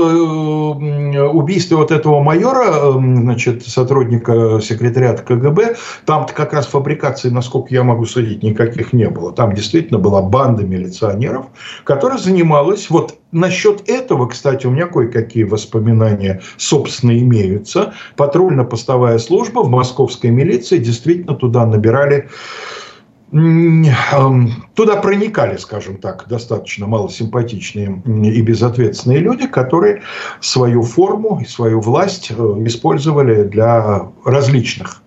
убийстве вот этого майора, значит, сотрудника секретариата КГБ, там как раз фабрикации, насколько я могу судить, никаких не было. Там действительно была банда банда милиционеров, которая занималась вот Насчет этого, кстати, у меня кое-какие воспоминания, собственно, имеются. Патрульно-постовая служба в московской милиции действительно туда набирали туда проникали, скажем так, достаточно малосимпатичные и безответственные люди, которые свою форму и свою власть э, использовали для различных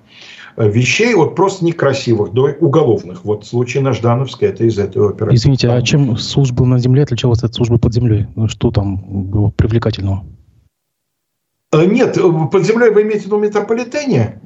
вещей, вот просто некрасивых, до уголовных. Вот случай на Ждановской, это из этого операции. Извините, а чем служба на земле отличалась от службы под землей? Ну, что там было привлекательного? Э, нет, под землей вы имеете в виду метрополитене?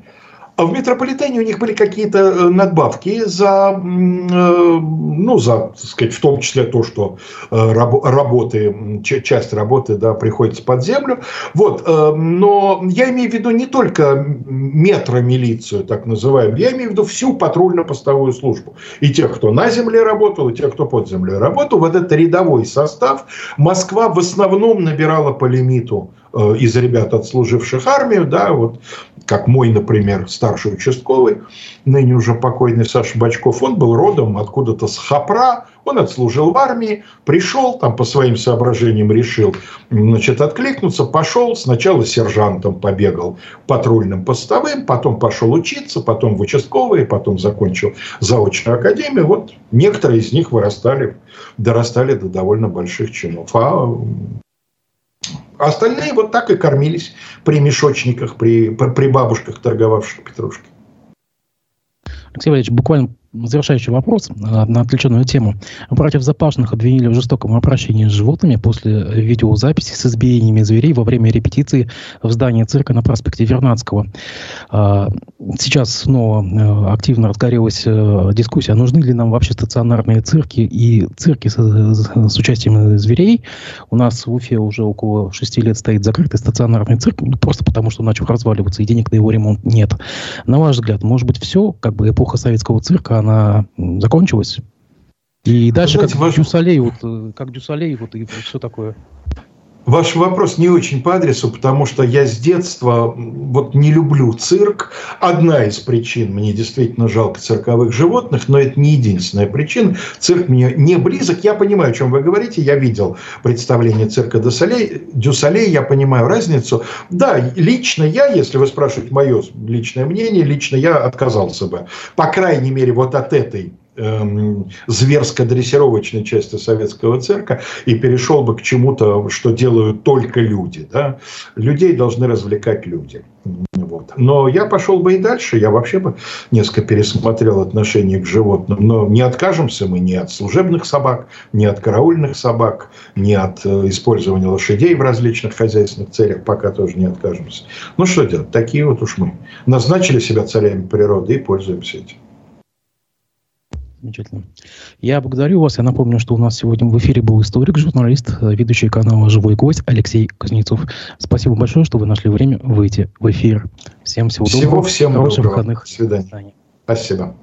А в метрополитене у них были какие-то э, надбавки за, э, ну, за, так сказать, в том числе то, что э, работы, часть работы, да, приходится под землю. Вот, но я имею в виду не только метромилицию, так называемую, я имею в виду всю патрульно-постовую службу. И тех, кто на земле работал, и тех, кто под землей работал. Вот это рядовой состав. Москва в основном набирала по лимиту из ребят, отслуживших армию, да, вот как мой, например, старший участковый, ныне уже покойный Саша Бачков, он был родом откуда-то с Хапра, он отслужил в армии, пришел, там по своим соображениям решил, значит, откликнуться, пошел, сначала сержантом побегал, патрульным постовым, потом пошел учиться, потом в участковые, потом закончил заочную академию. Вот некоторые из них вырастали, дорастали до довольно больших чинов. А Остальные вот так и кормились при мешочниках, при, при бабушках, торговавших петрушкой. Алексей Валерьевич, буквально завершающий вопрос на отвлеченную тему. Братьев Запашных обвинили в жестоком обращении с животными после видеозаписи с избиениями зверей во время репетиции в здании цирка на проспекте Вернадского. А, сейчас снова э, активно разгорелась э, дискуссия, нужны ли нам вообще стационарные цирки и цирки с, с участием зверей. У нас в Уфе уже около шести лет стоит закрытый стационарный цирк, ну, просто потому что начал разваливаться, и денег на его ремонт нет. На ваш взгляд, может быть, все, как бы эпоха советского цирка, она закончилась. И дальше Знаете, как ваш... Дю Солей, вот, э, как Дю Солей, вот и все такое. Ваш вопрос не очень по адресу, потому что я с детства вот не люблю цирк. Одна из причин, мне действительно жалко цирковых животных, но это не единственная причина. Цирк мне не близок. Я понимаю, о чем вы говорите. Я видел представление цирка Дю Солей. Я понимаю разницу. Да, лично я, если вы спрашиваете мое личное мнение, лично я отказался бы. По крайней мере, вот от этой Эм, зверско-дрессировочной части советского цирка и перешел бы к чему-то, что делают только люди. Да? Людей должны развлекать люди. Вот. Но я пошел бы и дальше, я вообще бы несколько пересмотрел отношение к животным. Но не откажемся мы ни от служебных собак, ни от караульных собак, ни от э, использования лошадей в различных хозяйственных целях, пока тоже не откажемся. Ну что делать, такие вот уж мы. Назначили себя царями природы и пользуемся этим. Замечательно. Я благодарю вас. Я напомню, что у нас сегодня в эфире был историк, журналист, э, ведущий канала «Живой гость» Алексей Кузнецов. Спасибо большое, что вы нашли время выйти в эфир. Всем всего, всего доброго. Всем хороших доброго. выходных. До свидания. Спасибо.